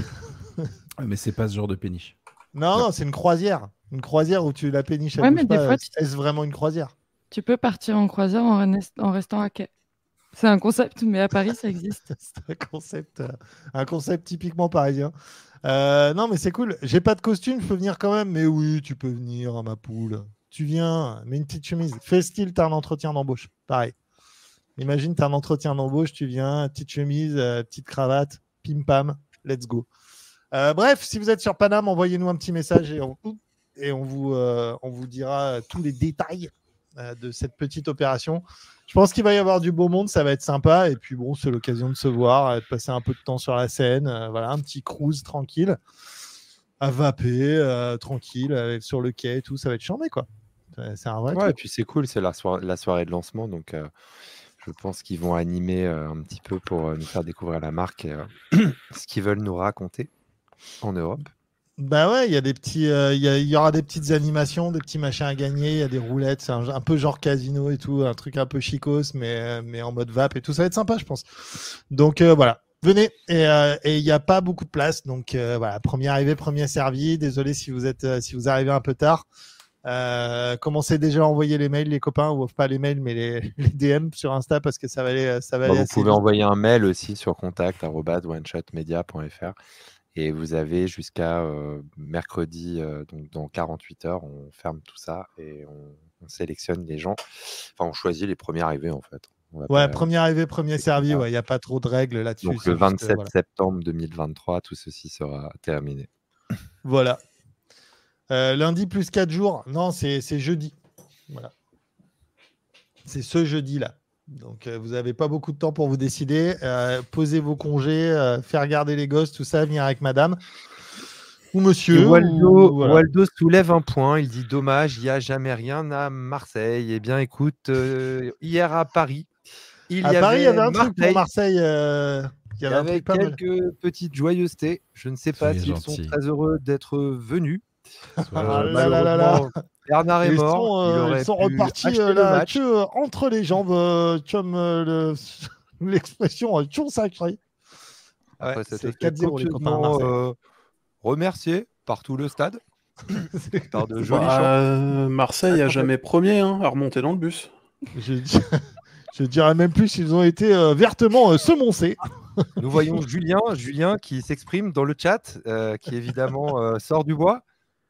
Mais c'est pas ce genre de péniche. Non, non, c'est une croisière. Une croisière où tu la péniche. Ouais, mais des pas. fois, tu- Est-ce vraiment une croisière? Tu peux partir en croisière en, rest- en restant à quai. C'est un concept, mais à Paris, ça existe. C'est un concept, euh, un concept typiquement parisien. Euh, non, mais c'est cool. J'ai pas de costume, je peux venir quand même. Mais oui, tu peux venir, ma poule. Tu viens, mets une petite chemise. Fais style, t'as un entretien d'embauche. Pareil. Imagine, t'as un entretien d'embauche, tu viens, petite chemise, euh, petite cravate, pim pam, let's go. Bref, si vous êtes sur Paname, envoyez-nous un petit message et on, vous, on vous dira tous les détails de cette petite opération. Je pense qu'il va y avoir du beau monde, ça va être sympa. Et puis bon, c'est l'occasion de se voir, euh, de passer un peu de temps sur la scène. euh, voilà, un petit cruise tranquille. à vaper euh, tranquille euh, sur le quai et tout. Ça va être charmé, quoi. C'est- un vrai Ouais, et puis c'est cool, c'est la, soirée- la soirée de lancement, donc euh, je pense qu'ils vont animer euh, un petit peu pour euh, nous faire découvrir la marque et euh, ce qu'ils veulent nous raconter en Europe. Bah ouais, il y a des petits, euh, il y, aura des petites animations, des petits machins à gagner, il y a des roulettes, c'est un, un peu genre casino et tout, un truc un peu chicos, mais, euh, mais en mode vape et tout, ça va être sympa, je pense. Donc euh, voilà, venez et euh, il n'y a pas beaucoup de place, donc euh, voilà, premier arrivé, premier servi. Désolé si vous êtes, euh, si vous arrivez un peu tard. Euh, commencez déjà à envoyer les mails, les copains, ou pas les mails, mais les, les DM sur Insta parce que ça va aller, ça va Bah, aller vous pouvez vite. envoyer un mail aussi sur contact oneshotmedia.fr et vous avez jusqu'à euh, mercredi, euh, donc dans 48 heures, on ferme tout ça et on, on sélectionne les gens. Enfin, on choisit les premiers arrivés en fait. Ouais, pas- premier arrivé, premier servi, ça. ouais, il n'y a pas trop de règles là-dessus. Donc le juste, euh, 27 voilà. septembre 2023, tout ceci sera terminé. Voilà. Euh, lundi plus 4 jours. Non, c'est c'est jeudi. Voilà. C'est ce jeudi-là. Donc, euh, vous n'avez pas beaucoup de temps pour vous décider. Euh, posez vos congés, euh, faire garder les gosses, tout ça, venir avec madame ou Et monsieur. Waldo, ou- voilà. Waldo soulève un point. Il dit dommage, il n'y a jamais rien à Marseille. Eh bien, écoute, euh, hier à Paris, il À y Paris, il y avait un Marseille, truc pour Marseille. euh, Il y Il y avait quelques petites joyeusetés. Je ne sais pas s'ils sont très heureux d'être venus. Ah là là là là. malheureusement, Bernard est Ils mort. sont, euh, ils sont repartis euh, le là, match. que, euh, entre les jambes, euh, comme euh, le- l'expression euh, toujours sacrée. Après, Ouais, c'était c'est 4-0 les copains à copieusement, Marseille. euh, remercié par tout le stade. par de jolis Bah, Marseille a jamais premier hein, à remonter dans le bus. Je, dis- je dirais même plus s'ils ont été euh, vertement euh, semoncés. Nous voyons Julien, Julien qui s'exprime dans le chat, euh, qui évidemment euh, sort du bois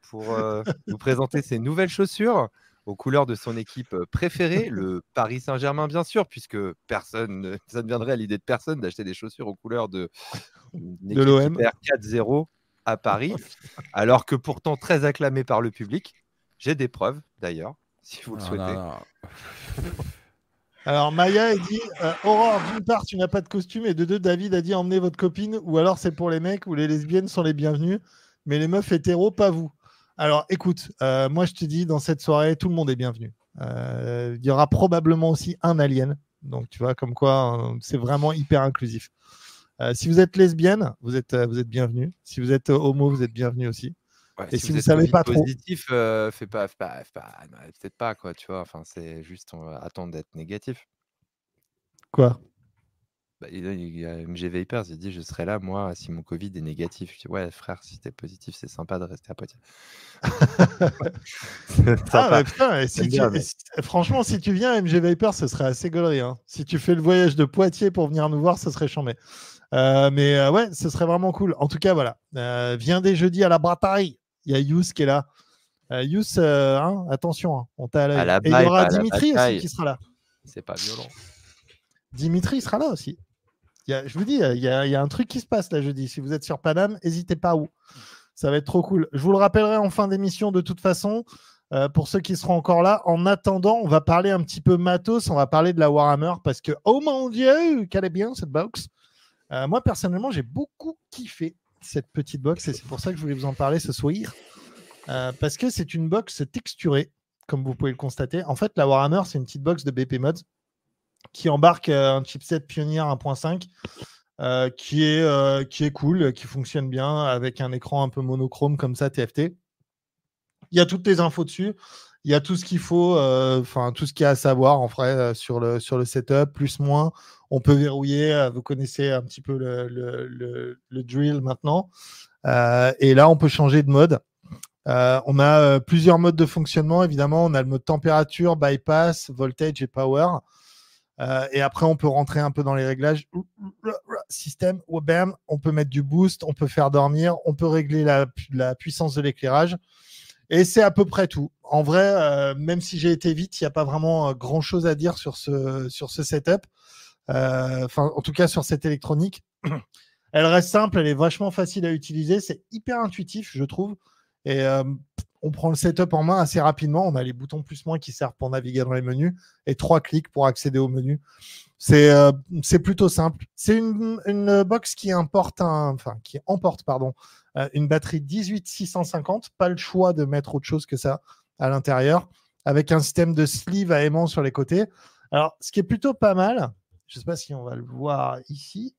pour euh, nous présenter ses nouvelles chaussures aux couleurs de son équipe préférée, le Paris Saint-Germain bien sûr, puisque personne, ne- ça ne viendrait à l'idée de personne d'acheter des chaussures aux couleurs de, qui l'OM. perd 4-0 à Paris, alors que pourtant très acclamé par le public. J'ai des preuves d'ailleurs, si vous le Non, souhaitez. non, non. Alors Maya a dit euh, Aurore, d'une part, tu n'as pas de costume, et de deux, David a dit emmenez votre copine, ou alors c'est pour les mecs ou les lesbiennes sont les bienvenus, mais les meufs hétéros, pas vous. Alors écoute, euh, moi je te dis, dans cette soirée, tout le monde est bienvenu. Euh, Il y aura probablement aussi un alien, donc tu vois, comme quoi euh, c'est vraiment hyper inclusif. Euh, si vous êtes lesbienne, vous êtes, euh, vous êtes bienvenue. Si vous êtes euh, homo, vous êtes bienvenu aussi. Ouais, Et si vous êtes savez pas trop- positif, euh, fais pas, fais pas, pas- peut-être pas quoi, tu vois. Enfin, c'est juste on va attendre d'être négatif. Quoi? Bah, il, il y a MG Vapers, il dit je serai là moi si mon Covid est négatif. Je dis ouais frère, si t'es positif, c'est sympa de rester à Poitiers. C'est Ah, sympa. bah, putain, et si J'aime tu- bien, mais- si- franchement, si tu viens à MG Viper, ce serait assez gaulerie. hein. Si tu fais le voyage de Poitiers pour venir nous voir, ce serait chambé. Euh, mais euh, ouais, ce serait vraiment cool. En tout cas, voilà. Euh, viens dès jeudi à la Brataille. Il y a Yous qui est là. Yous, hein, attention, hein, on t'a à l'œil. Et il y aura Dimitri aussi qui sera là. C'est pas violent. Dimitri sera là aussi. Je vous dis, il y, a, il y a un truc qui se passe là jeudi. Si vous êtes sur Paname, n'hésitez pas où. Ça va être trop cool. Je vous le rappellerai en fin d'émission de toute façon. euh, pour ceux qui seront encore là, en attendant, on va parler un petit peu matos, on va parler de la Warhammer parce que, oh mon dieu, qu'elle est bien cette box. Euh, moi, personnellement, j'ai beaucoup kiffé cette petite box et c'est pour ça que je voulais vous en parler ce soir. Euh, parce que c'est une box texturée, comme vous pouvez le constater. En fait, la Warhammer, c'est une petite box de BP Mods qui embarque euh, un chipset Pioneer 1.5 euh, qui, est, euh, qui est cool, qui fonctionne bien avec un écran un peu monochrome comme ça, TFT. Il y a toutes les infos dessus. Il y a tout ce qu'il faut, enfin tout ce qu'il y a à savoir en vrai sur, le, sur le setup, plus moins. On peut verrouiller. vous connaissez un petit peu le, le, le- drill maintenant. Et là, on peut changer de mode. On a plusieurs modes de fonctionnement. Évidemment, on a le mode température, bypass, voltage et power. Euh, et après, on peut rentrer un peu dans les réglages. Système, bam, on peut mettre du boost, on peut faire dormir, on peut régler la, pu- la puissance de l'éclairage. Et c'est à peu près tout. En vrai, euh, même si j'ai été vite, il n'y a pas vraiment euh, grand chose à dire sur ce, sur ce setup. Enfin, en tout cas, sur cette électronique. Elle reste simple, elle est vachement facile à utiliser. C'est hyper intuitif, je trouve. Et on prend le setup en main assez rapidement. On a les boutons plus-moins qui servent pour naviguer dans les menus et trois clics pour accéder au menu. C'est euh, plutôt simple. C'est une, une box qui importe un, enfin qui emporte pardon euh, une batterie 18650. Pas le choix de mettre autre chose que ça à l'intérieur, avec un système de sleeve à aimant sur les côtés. Alors, ce qui est plutôt pas mal, je ne sais pas si on va le voir ici.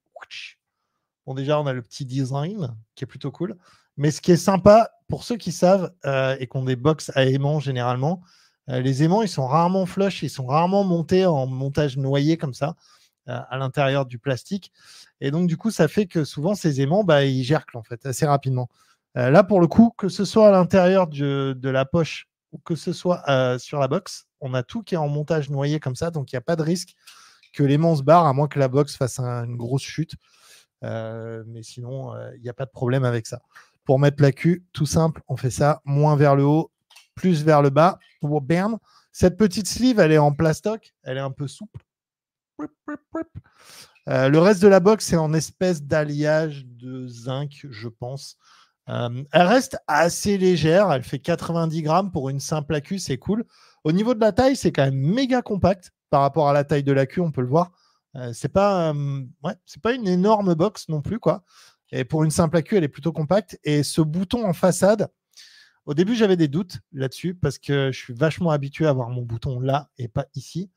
Bon, déjà, on a le petit design qui est plutôt cool. Mais ce qui est sympa, pour ceux qui savent euh, et qui ont des box à aimants généralement, euh, les aimants, ils sont rarement flush, ils sont rarement montés en montage noyé comme ça euh, à l'intérieur du plastique. Et donc, du coup, ça fait que souvent, ces aimants, bah, ils gerclent en fait assez rapidement. là, pour le coup, que ce soit à l'intérieur de la poche ou que ce soit sur la box, on a tout qui est en montage noyé comme ça, donc il n'y a pas de risque que l'aimant se barre, à moins que la box fasse une grosse chute. mais sinon, il n'y a pas de problème avec ça. Pour mettre la queue, tout simple, on fait ça, moins vers le haut, plus vers le bas. Bam. Cette petite sleeve, elle est en plastoc, elle est un peu souple. Euh, le reste de la box, c'est en espèce d'alliage de zinc, je pense. Euh, elle reste assez légère, elle fait 90 grammes pour une simple accu, c'est cool. Au niveau de la taille, c'est quand même méga compact par rapport à la taille de l'accu, on peut le voir. Euh, c'est pas, c'est pas une énorme box non plus, quoi. Et pour une simple accu, elle est plutôt compacte. Et ce bouton en façade, au début, j'avais des doutes là-dessus parce que je suis vachement habitué à avoir mon bouton là et pas ici.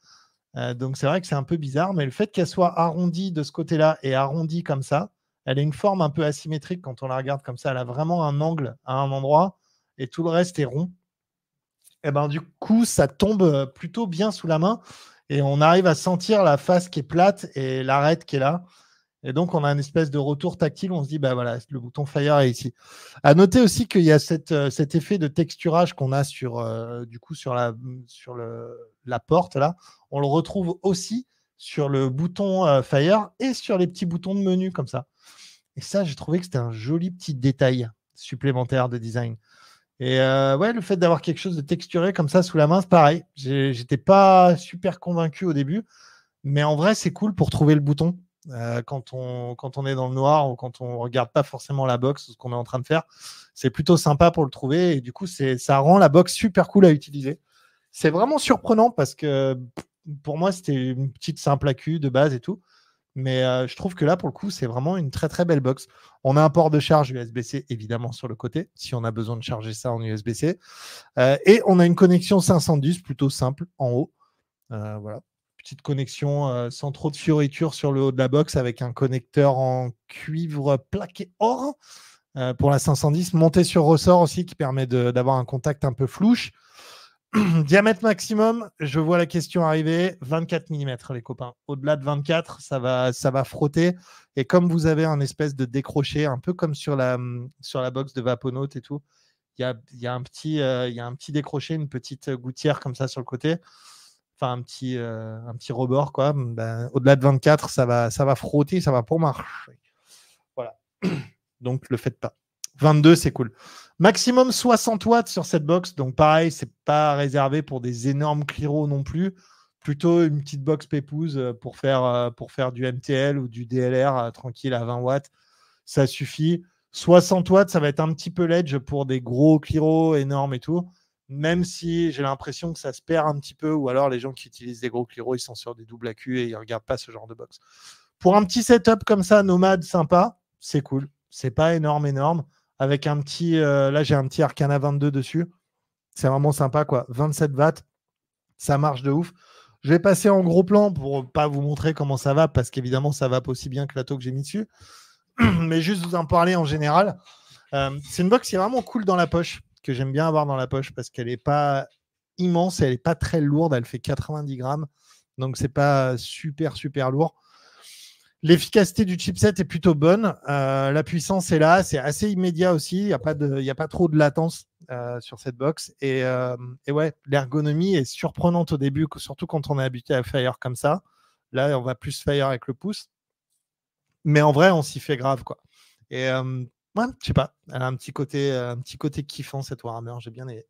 Euh, donc c'est vrai que c'est un peu bizarre, mais le fait qu'elle soit arrondie de ce côté-là et arrondie comme ça, elle a une forme un peu asymétrique quand on la regarde comme ça. Elle a vraiment un angle à un endroit et tout le reste est rond. Et ben du coup, ça tombe plutôt bien sous la main et on arrive à sentir la face qui est plate et l'arête qui est là. Et donc, on a une espèce de retour tactile. On se dit, bah voilà, le bouton Fire est ici? À noter aussi qu'il y a euh, cet effet de texturage qu'on a sur, euh, du coup, sur, la, sur la porte là. On le retrouve aussi sur le bouton euh, Fire et sur les petits boutons de menu comme ça. Et ça, j'ai trouvé que c'était un joli petit détail supplémentaire de design. Et ouais, le fait d'avoir quelque chose de texturé comme ça sous la main, c'est pareil. J'étais pas super convaincu au début, mais en vrai, c'est cool pour trouver le bouton. Euh, quand, on, quand on est dans le noir ou quand on regarde pas forcément la box, ce qu'on est en train de faire. C'est plutôt sympa pour le trouver et du coup, ça rend la box super cool à utiliser. C'est vraiment surprenant parce que pour moi, c'était une petite simple AQ de base et tout. Mais euh, je trouve que là, pour le coup, c'est vraiment une très très belle box. On a un port de charge USB-C évidemment sur le côté, si on a besoin de charger ça en USB-C. Euh, et on a une connexion 510 plutôt simple en haut. voilà, petite connexion euh, sans trop de fioritures sur le haut de la box avec un connecteur en cuivre plaqué or euh, pour la 510, monté sur ressort aussi qui permet d'avoir un contact un peu flouche. Diamètre maximum, je vois la question arriver, 24 mm les copains. Au-delà de 24, ça va, ça va frotter. Et comme vous avez un espèce de décroché, un peu comme sur la, sur box de Vaponaut et tout, il y a, y, a un petit, euh, y a un petit décroché, une petite gouttière comme ça sur le côté enfin un petit, euh, un petit rebord, quoi. Ben, au-delà de 24, ça va, ça va frotter, ça va pour marcher. Voilà. Donc, le faites pas. 22, c'est cool. Maximum 60 watts sur cette box. Donc, pareil, c'est pas réservé pour des énormes cliros non plus. Plutôt une petite box pépouse pour faire, pour faire du MTL ou du DLR tranquille à 20 watts. Ça suffit. 60 watts, ça va être un petit peu l'edge pour des gros cliros énormes et tout même si j'ai l'impression que ça se perd un petit peu, ou alors les gens qui utilisent des gros cliros, ils sont sur des doubles AQ et ils ne regardent pas ce genre de box. Pour un petit setup comme ça, nomade, sympa, c'est cool. C'est pas énorme, énorme. Avec un petit, euh, là j'ai un petit Arcana 22 dessus. C'est vraiment sympa, quoi. 27 watts, ça marche de ouf. Je vais passer en gros plan pour pas vous montrer comment ça va, parce qu'évidemment, ça va pas aussi bien que la que j'ai mis dessus. Mais juste vous en parler en général. Euh, c'est une box qui est vraiment cool dans la poche que j'aime bien avoir dans la poche parce qu'elle n'est pas immense, elle n'est pas très lourde, elle fait 90 grammes, donc c'est pas super super lourd. L'efficacité du chipset est plutôt bonne, euh, la puissance est là, c'est assez immédiat aussi, il n'y a, pas de, a pas trop de latence euh, sur cette box. Et, euh, et ouais, l'ergonomie est surprenante au début, surtout quand on est habitué à Fire comme ça. Là, on va plus Fire avec le pouce. Mais en vrai, on s'y fait grave. quoi. Et Ouais, je sais pas. Elle a un petit côté, euh, un petit côté kiffant cette Warhammer. J'ai bien aimé.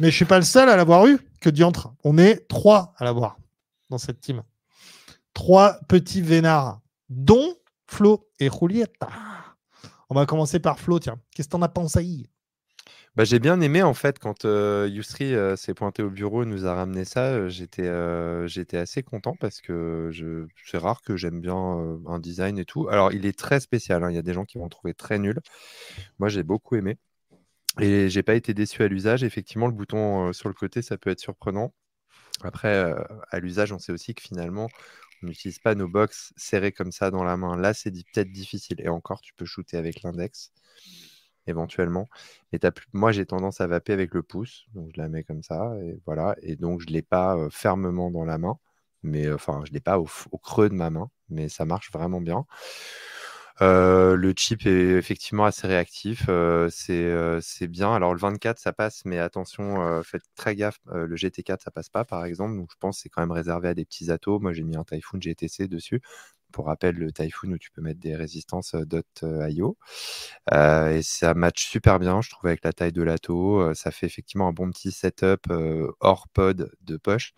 Mais je suis pas le seul à l'avoir eu. Que diantre. On est trois à l'avoir dans cette team. Trois petits vénards, dont Flo et Julieta. On va commencer par Flo, tiens. Qu'est-ce que t'en as pensé? Bah, j'ai bien aimé en fait quand euh, s'est pointé au bureau et nous a ramené ça. j'étais assez content parce que je, c'est rare que j'aime bien un design et tout. Alors il est très spécial. hein, Il y a des gens qui vont le trouver très nul. Moi j'ai beaucoup aimé et j'ai pas été déçu à l'usage. Effectivement, le bouton sur le côté, ça peut être surprenant. Après, à l'usage, on sait aussi que finalement, on n'utilise pas nos box serrées comme ça dans la main. Là, c'est peut-être difficile. Et encore, tu peux shooter avec l'index éventuellement. Plus... moi, j'ai tendance à vaper avec le pouce, donc je la mets comme ça, et voilà. Et donc, je l'ai pas euh, fermement dans la main, mais euh, enfin, je l'ai pas au, creux de ma main, mais ça marche vraiment bien. Euh, le chip est effectivement assez réactif, c'est bien. Alors le 24 ça passe, mais attention, faites très gaffe, le GT4 ça passe pas par exemple, donc je pense que c'est quand même réservé à des petits atos. Moi j'ai mis un Typhoon GTC dessus. Pour rappel, le Typhoon où tu peux mettre des résistances euh, .io. Euh, et ça match super bien, je trouve, avec la taille de l'ATO. Euh, ça fait effectivement un bon petit setup euh, hors pod de poche.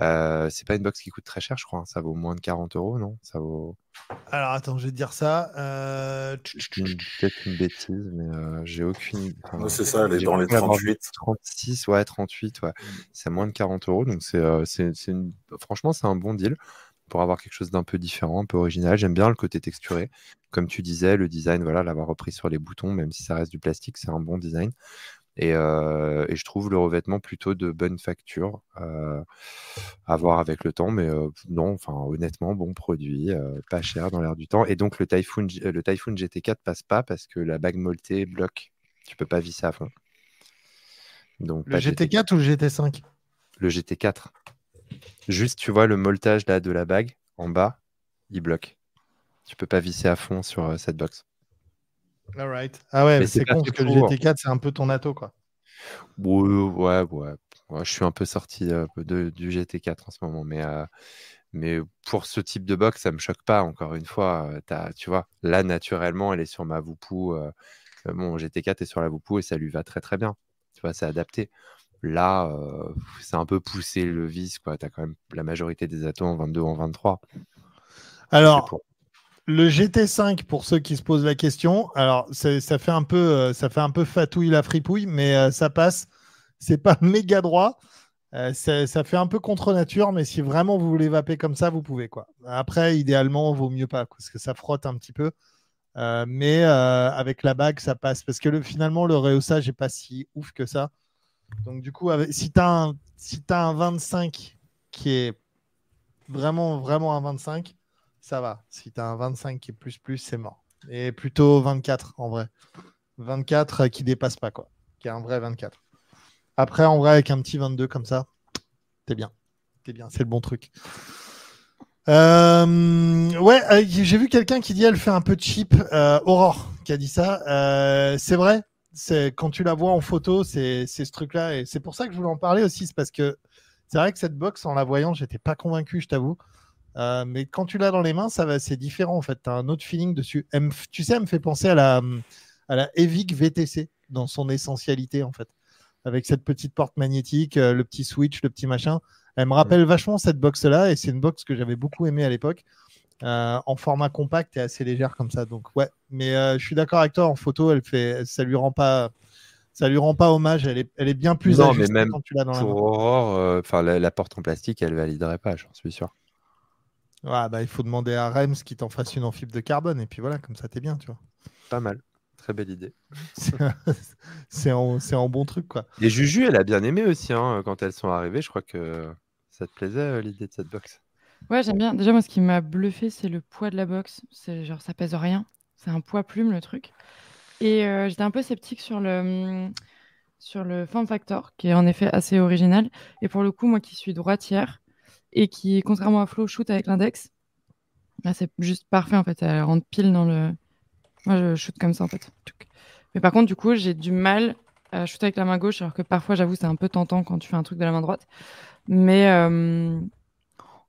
Euh, c'est pas une box qui coûte très cher, je crois. hein. Ça vaut moins de 40 euros, non? Ça vaut Alors attends, je vais te dire ça. Euh, peut-être une bêtise, mais euh, j'ai aucune. enfin, c'est ça, elle est dans les cru avoir 38. dit 36, ouais, 38, ouais. C'est moins de 40 euros, donc c'est, euh, c'est, c'est une... franchement, c'est un bon deal pour avoir quelque chose d'un peu différent, un peu original. J'aime bien le côté texturé. Comme tu disais, le design, voilà, l'avoir repris sur les boutons, même si ça reste du plastique, c'est un bon design. Et, euh, et je trouve le revêtement plutôt de bonne facture, euh, à voir avec le temps, mais euh, non, enfin honnêtement, bon produit, pas cher dans l'air du temps. Et donc le Typhoon, le Typhoon GT4 passe pas parce que la bague molletée bloque, tu peux pas visser à fond. Donc Le pas de GT4 ou le GT5 le GT4. Juste, tu vois le molletage là de la bague en bas, il bloque. Tu peux pas visser à fond sur euh, cette box. Alright. Ah ouais, Mais c'est con parce que le pour. GT4 c'est un peu ton ato quoi. Ouais, ouais, ouais. Ouais, je suis un peu sorti euh, de- du GT4 en ce moment, mais, euh, mais pour ce type de box, ça me choque pas. Encore une fois, t'as- tu vois, là naturellement, elle est sur ma Voupou. mon GT4 est sur la Voupou et ça lui va très très bien. Tu vois, c'est adapté. Là, euh, c'est un peu poussé le vis, quoi. T'as quand même la majorité des atos en 22 ou en 23. C'est Alors, pour- le GT5 pour ceux qui se posent la question, alors ça fait un peu euh, ça fait un peu fatouille la fripouille, mais euh, ça passe. C'est pas méga droit. Euh, ça, ça fait un peu contre nature, mais si vraiment vous voulez vaper comme ça, vous pouvez quoi. Après, idéalement, vaut mieux pas parce que ça frotte un petit peu. Euh, mais euh, avec la bague, ça passe parce que le, finalement, le rehaussage n'est pas si ouf que ça. Donc, du coup, si tu un- si t'as un 25 qui est vraiment, vraiment un 25, ça va. Si tu as un 25 qui est plus, plus, c'est mort. Et plutôt 24 en vrai. 24 euh, qui dépasse pas, quoi. Qui est un vrai 24. Après, en vrai, avec un petit 22 comme ça, t'es bien. T'es bien, c'est le bon truc. Euh, ouais, euh, j'ai vu quelqu'un qui dit elle fait un peu cheap. Euh, Aurore qui a dit ça. C'est vrai. C'est quand tu la vois en photo, c'est ce truc-là et c'est pour ça que je voulais en parler aussi, c'est parce que c'est vrai que cette box en la voyant, j'étais pas convaincu, je t'avoue. Euh, mais quand tu l'as dans les mains, ça va, c'est différent en fait. Tu as un autre feeling dessus. Elle tu sais, elle me fait penser à la à la Evic VTC dans son essentialité en fait, avec cette petite porte magnétique, euh, le petit switch, le petit machin. Elle me rappelle vachement cette box-là et c'est une box que j'avais beaucoup aimée à l'époque, euh, en format compact et assez légère comme ça. Donc ouais, mais euh, je suis d'accord avec toi. En photo, elle fait, ça lui rend pas, ça lui rend pas hommage. Elle est, elle est bien plus Non, mais même quand tu l'as dans Pour. Aurore, euh, enfin la, la porte en plastique, elle validerait pas, j'en suis sûr. Ouais, bah, il faut demander à Rems qui t'en fasse une en fibre de carbone et puis voilà, comme ça t'es bien, tu vois. Pas mal. Très belle idée. C'est- en, c'est en bon truc quoi. Et Juju, elle a bien aimé aussi hein, quand elles sont arrivées. Je crois que ça te plaisait l'idée de cette box? Ouais, j'aime bien. Déjà, moi, ce qui m'a bluffé, c'est le poids de la box. C'est genre, ça pèse rien. C'est un poids plume, le truc. Et euh, j'étais un peu sceptique sur le, hum, sur le form factor, qui est en effet assez original. Et pour le coup, moi qui suis droitière et qui, contrairement à Flo, shoot avec l'index, là, c'est juste parfait en fait. Elle rentre pile dans le. Moi, je shoot comme ça en fait. Mais par contre, du coup, j'ai du mal à shooter avec la main gauche, alors que parfois, j'avoue, c'est un peu tentant quand tu fais un truc de la main droite. Mais euh,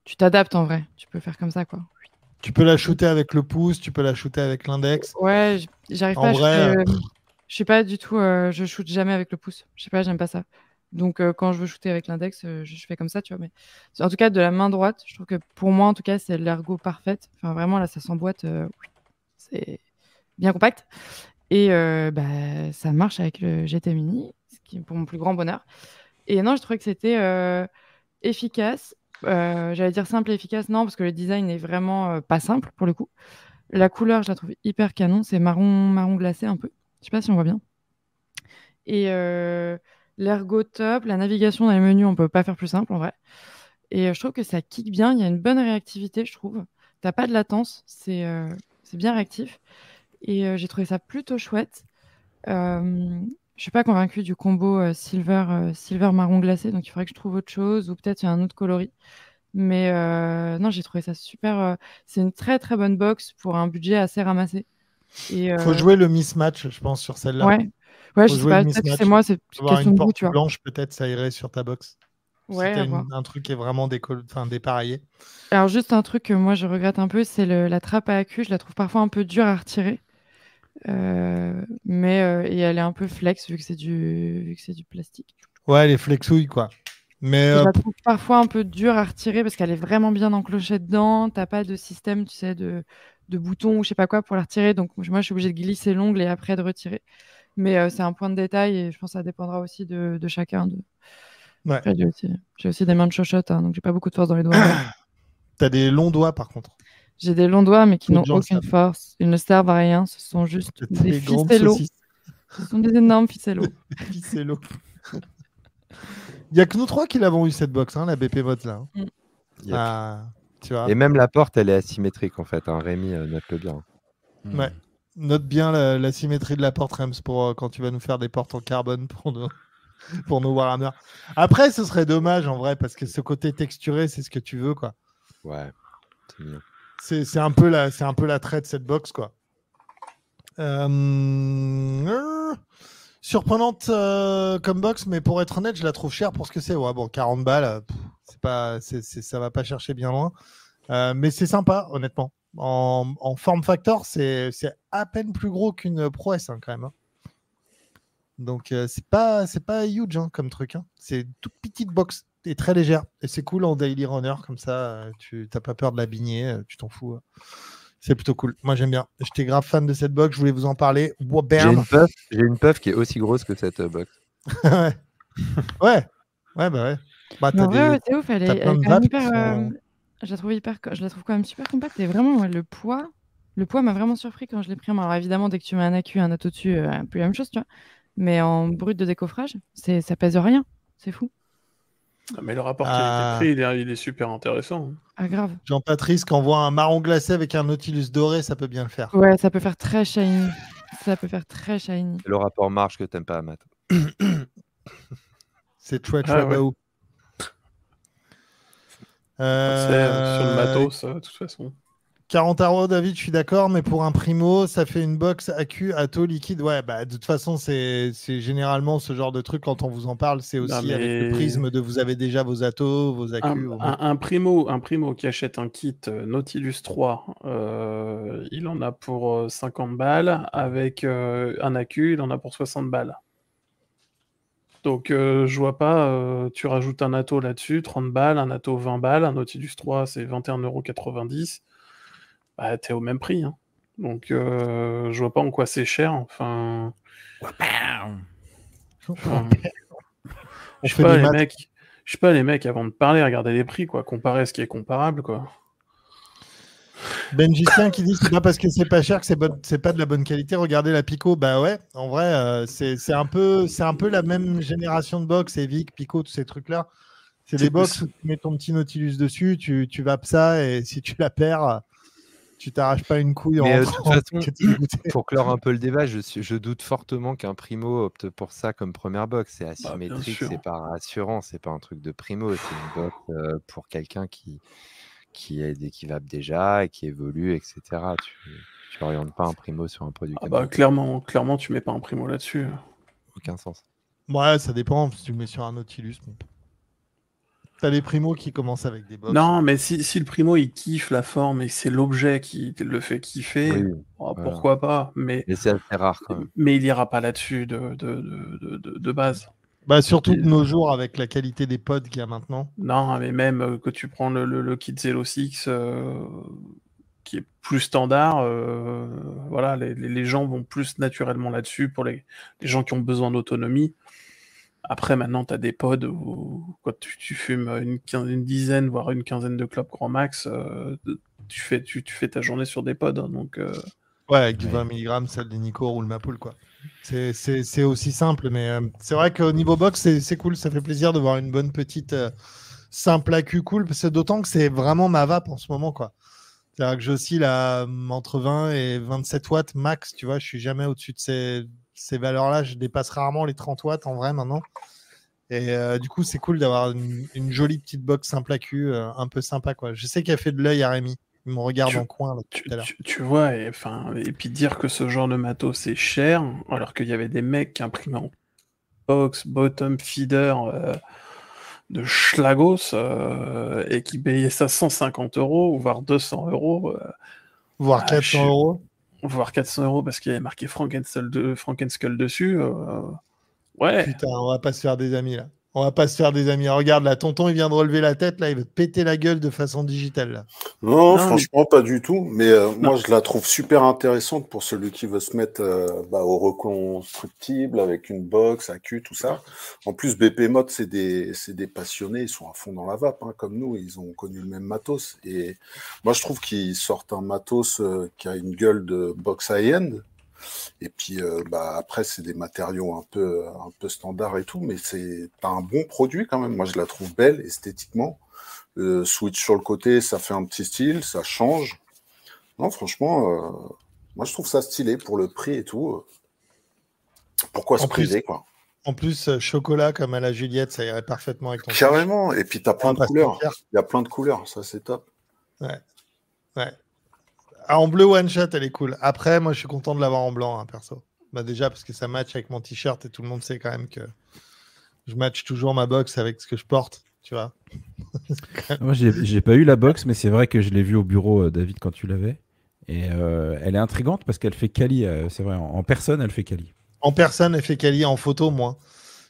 tu t'adaptes en vrai. Tu peux faire comme ça, quoi. Tu peux la shooter avec le pouce, tu peux la shooter avec l'index. Ouais, j'arrive En pas à vrai, shooter, euh, Je suis pas du tout. euh, je shoot jamais avec le pouce. Je sais pas, j'aime pas ça. Donc euh, quand je veux shooter avec l'index, euh, je, fais comme ça, tu vois. Mais en tout cas, de la main droite, je trouve que pour moi, en tout cas, c'est l'ergot parfaite. Enfin, vraiment, là, ça s'emboîte. euh. C'est bien compact. Et bah, ça marche avec le GT Mini, ce qui est pour mon plus grand bonheur. Et non, je trouvais que c'était efficace. Euh, J'allais dire simple et efficace, non, parce que le design est vraiment euh, pas simple pour le coup. La couleur, je la trouve hyper canon. C'est marron, marron glacé un peu. Je sais pas si on voit bien. Et euh, l'ergo top, la navigation dans les menus, on peut pas faire plus simple en vrai. Et euh, je trouve que ça kick bien. Il y a une bonne réactivité, je trouve. T'as pas de latence, c'est bien réactif. Et j'ai trouvé ça plutôt chouette. Je suis pas convaincue du combo euh, silver, euh, silver marron glacé, donc il faudrait que je trouve autre chose ou peut-être il un autre coloris. Mais euh, non, j'ai trouvé ça super. c'est une très très bonne box pour un budget assez ramassé. Et, Faut jouer le mismatch, je pense, sur celle-là. Ouais, ouais, je sais pas, peut-être c'est moi, c'est question une de goût, tu vois. blanche, peut-être, ça irait sur ta box. Ouais, si une- un truc qui est vraiment décoll... enfin, dépareillé. Alors juste un truc que moi je regrette un peu, c'est la trappe à accu. Je la trouve parfois un peu dure à retirer. Euh, mais euh, et elle est un peu flex vu que c'est du vu que c'est du plastique. Ouais, les flexouilles, quoi. Mais Et euh, je la trouve parfois un peu dure à retirer parce qu'elle est vraiment bien enclochée dedans. T'as pas de système, tu sais, de, de bouton ou je sais pas quoi pour la retirer. Donc moi je suis obligée de glisser l'ongle et après de retirer. Mais c'est un point de détail et je pense que ça dépendra aussi de, de chacun. De... Ouais. Après, j'ai aussi, j'ai aussi des mains de chochotte, hein, donc j'ai pas beaucoup de force dans les doigts. t'as des longs doigts, par contre. J'ai des longs doigts, mais qui n'ont le aucune savent. force. Ils ne servent à rien. Ce sont juste des ficellos. Ce sont des énormes ficellos. Ficello. Il y a que nous trois qui l'avons eu cette box, hein, la BP Mods là. hein. Yep. Ah, tu vois. Et même la porte, elle est asymétrique en fait. hein. Rémi, euh, note-le bien. Ouais. Note bien la, la symétrie de la porte Rems pour euh, quand tu vas nous faire des portes en carbone pour nos, pour nos Warhammer. Après, ce serait dommage en vrai parce que ce côté texturé, c'est ce que tu veux quoi. Ouais, c'est mignon. C'est un peu la c'est un peu la traite cette box quoi. Euh, surprenante euh, comme box, mais pour être honnête, je la trouve chère pour ce que c'est. Ouais, bon, 40 balles, euh, c'est pas, c'est, ça va pas chercher bien loin. Mais c'est sympa, honnêtement. En, en form factor, c'est, à peine plus gros qu'une Pro S hein, quand même. hein. Donc c'est pas, c'est pas huge hein, comme truc. hein. C'est une toute petite box et très légère. Et c'est cool en daily runner comme ça. euh, tu t'as pas peur de l'abigner, euh, tu t'en fous. euh. C'est plutôt cool. Moi j'aime bien. J'étais grave fan de cette box. Je voulais vous en parler. J'ai une puff, j'ai une puff qui est aussi grosse que cette euh, box. ouais. ouais. Ouais, bah ouais. Bah, t'as des- ouais, c'est ouf. Elle est, elle est hyper. euh, Je la trouve hyper. Je la trouve quand même super compacte. Et vraiment, ouais, le poids. Le poids m'a vraiment surpris quand je l'ai pris. Alors évidemment, dès que tu mets un accu, un auto dessus, euh, un peu la même chose, tu vois. Mais en brut de décoffrage, c'est ça pèse rien. C'est fou. Ah, Mais le rapport Ah. qualité-prix, il, est- il est super intéressant. hein. Ah grave. Jean-Patrice, quand on voit un marron glacé avec un Nautilus doré, ça peut bien le faire. Ouais, ça peut faire très shiny. Ça peut faire très shiny. Le rapport marge que t'aimes pas, Matt. C'est très Ah ouais. beau. C'est, euh, sur le Euh, matos, euh, de toute façon. 40 euros, David, je suis d'accord, mais pour un primo, ça fait une box AQ Atto liquide. Ouais, bah de toute façon, c'est généralement ce genre de truc quand on vous en parle, c'est aussi Non, avec le prisme de vous avez déjà vos Atto, vos Un, vos- un- un primo, un primo qui achète un kit euh, Nautilus 3, euh, il en a pour euh, 50 balles. Avec euh, un accu, il en a pour 60 balles. Donc euh, je vois pas, euh, tu rajoutes un Atto là-dessus, 30 balles, un Atto 20 balles, un Nautilus 3 c'est 21,90€. Bah t'es au même prix. hein. Donc euh, je vois pas en quoi c'est cher. Enfin, je sais pas les maths. mecs, je sais pas les mecs avant de parler, regardez les prix quoi, comparer ce qui est comparable quoi. Benjicien qui dit c'est pas parce que c'est pas cher que c'est pas de la bonne qualité. Regardez la Pico, bah ouais, en vrai, euh, c'est c'est un peu c'est un peu la même génération de box, Evic, Pico, tous ces trucs là. C'est des box où tu mets ton petit Nautilus dessus, tu, tu vapes ça et si tu la perds, tu t'arraches pas une couille en euh, de toute rentrant, façon, que t'es dégoûté. Pour clore un peu le débat, je, doute fortement qu'un primo opte pour ça comme première box. C'est asymétrique, sûr. c'est pas rassurant, c'est pas un truc de primo, c'est une box euh, pour quelqu'un qui, qui, est, qui vape déjà et qui évolue, etc. Tu, tu orientes pas un primo sur un produit Ah bah clairement, clairement tu mets pas un primo là-dessus. Aucun sens. Ouais, ça dépend. Si tu le mets sur un Nautilus, bon. T'as les primos qui commencent avec des box. Non, mais si, si le primo il kiffe la forme et c'est l'objet qui le fait kiffer, Oui, oh, voilà. pourquoi pas Mais, mais c'est assez rare quand même. mais il ira pas là-dessus de, de, de, de, de- de base. Bah, surtout de nos jours avec la qualité des pods qu'il y a maintenant. Non, mais même euh, que tu prends le, le, le kit Zero Six euh, qui est plus standard. euh, voilà, les, les- les gens vont plus naturellement là-dessus pour les, les gens qui ont besoin d'autonomie. Après, maintenant, tu as des pods où quand tu, tu fumes une, dizaine, voire une quinzaine de clopes grand max, euh, tu, fais, tu, tu fais ta journée sur des pods. hein, donc, euh, Ouais, avec du Ouais. 20 mg, celle des Nico roule ma poule, quoi. C'est- C'est c'est aussi simple, mais euh, c'est vrai qu'au niveau box, c'est c'est cool. Ça fait plaisir de voir une bonne petite simple accu cool, parce que d'autant que c'est vraiment ma vape en ce moment, quoi. C'est-à-dire que j'oscille à entre 20 et 27 watts max, tu vois. Je suis jamais au-dessus de ces, ces valeurs-là. Je dépasse rarement les 30 watts en vrai maintenant. Et euh, du coup, c'est cool d'avoir une, une jolie petite box simple accu, euh, un peu sympa, quoi. Je sais qu'elle fait de l'œil à Rémi. Il me regarde Tu- en coin là, tu, tout à l'heure. tu- tu vois, et, et puis dire que ce genre de matos c'est cher, alors qu'il y avait des mecs qui imprimaient en box, bottom, feeder euh, de Schlagos et qui payaient ça 150 euros, voire 200 euros, Voire Ah, 400 je suis- euros. Voire 400 euros parce qu'il y avait marqué Frankenskull, de, dessus. euh, ouais, Putain, on va pas se faire des amis là. On va pas se faire des amis. Regarde là, tonton il vient de relever la tête là, il va te péter la gueule de façon digitale là. Non, Non, franchement, pas du tout. Mais euh, moi, je la trouve super intéressante pour celui qui veut se mettre euh, bah, au reconstructible avec une box, à cul, tout ça. En plus, BP Mode, c'est des, c'est des passionnés. Ils sont à fond dans la vape, hein, comme nous. Ils ont connu le même matos. Et moi, je trouve qu'ils sortent un matos euh, qui a une gueule de box high-end. Et puis, euh, bah, après, c'est des matériaux un peu, un peu standards et tout. Mais c'est un bon produit quand même. Moi, je la trouve belle esthétiquement. Le switch sur le côté, ça fait un petit style, ça change. Non, franchement, euh, moi je trouve ça stylé pour le prix et tout. euh. Pourquoi se plus, priver, quoi? En plus, euh, chocolat comme à la Juliette, ça irait parfaitement avec ton Carrément. Et puis t'as plein de couleurs. Il y a plein de couleurs, ça c'est top. Ah, en bleu one shot, elle est cool. Après, moi je suis content de l'avoir en blanc, hein, perso. Bah, déjà parce que ça match avec mon t-shirt et tout le monde sait quand même que je match toujours ma box avec ce que je porte, tu vois. Moi, j'ai pas eu la box, mais c'est vrai que je l'ai vue au bureau, euh, David, quand tu l'avais. Et euh, elle est intrigante parce qu'elle fait Cali. euh, c'est vrai, en, en personne, elle fait Cali. En personne, elle fait quali en photo, moins.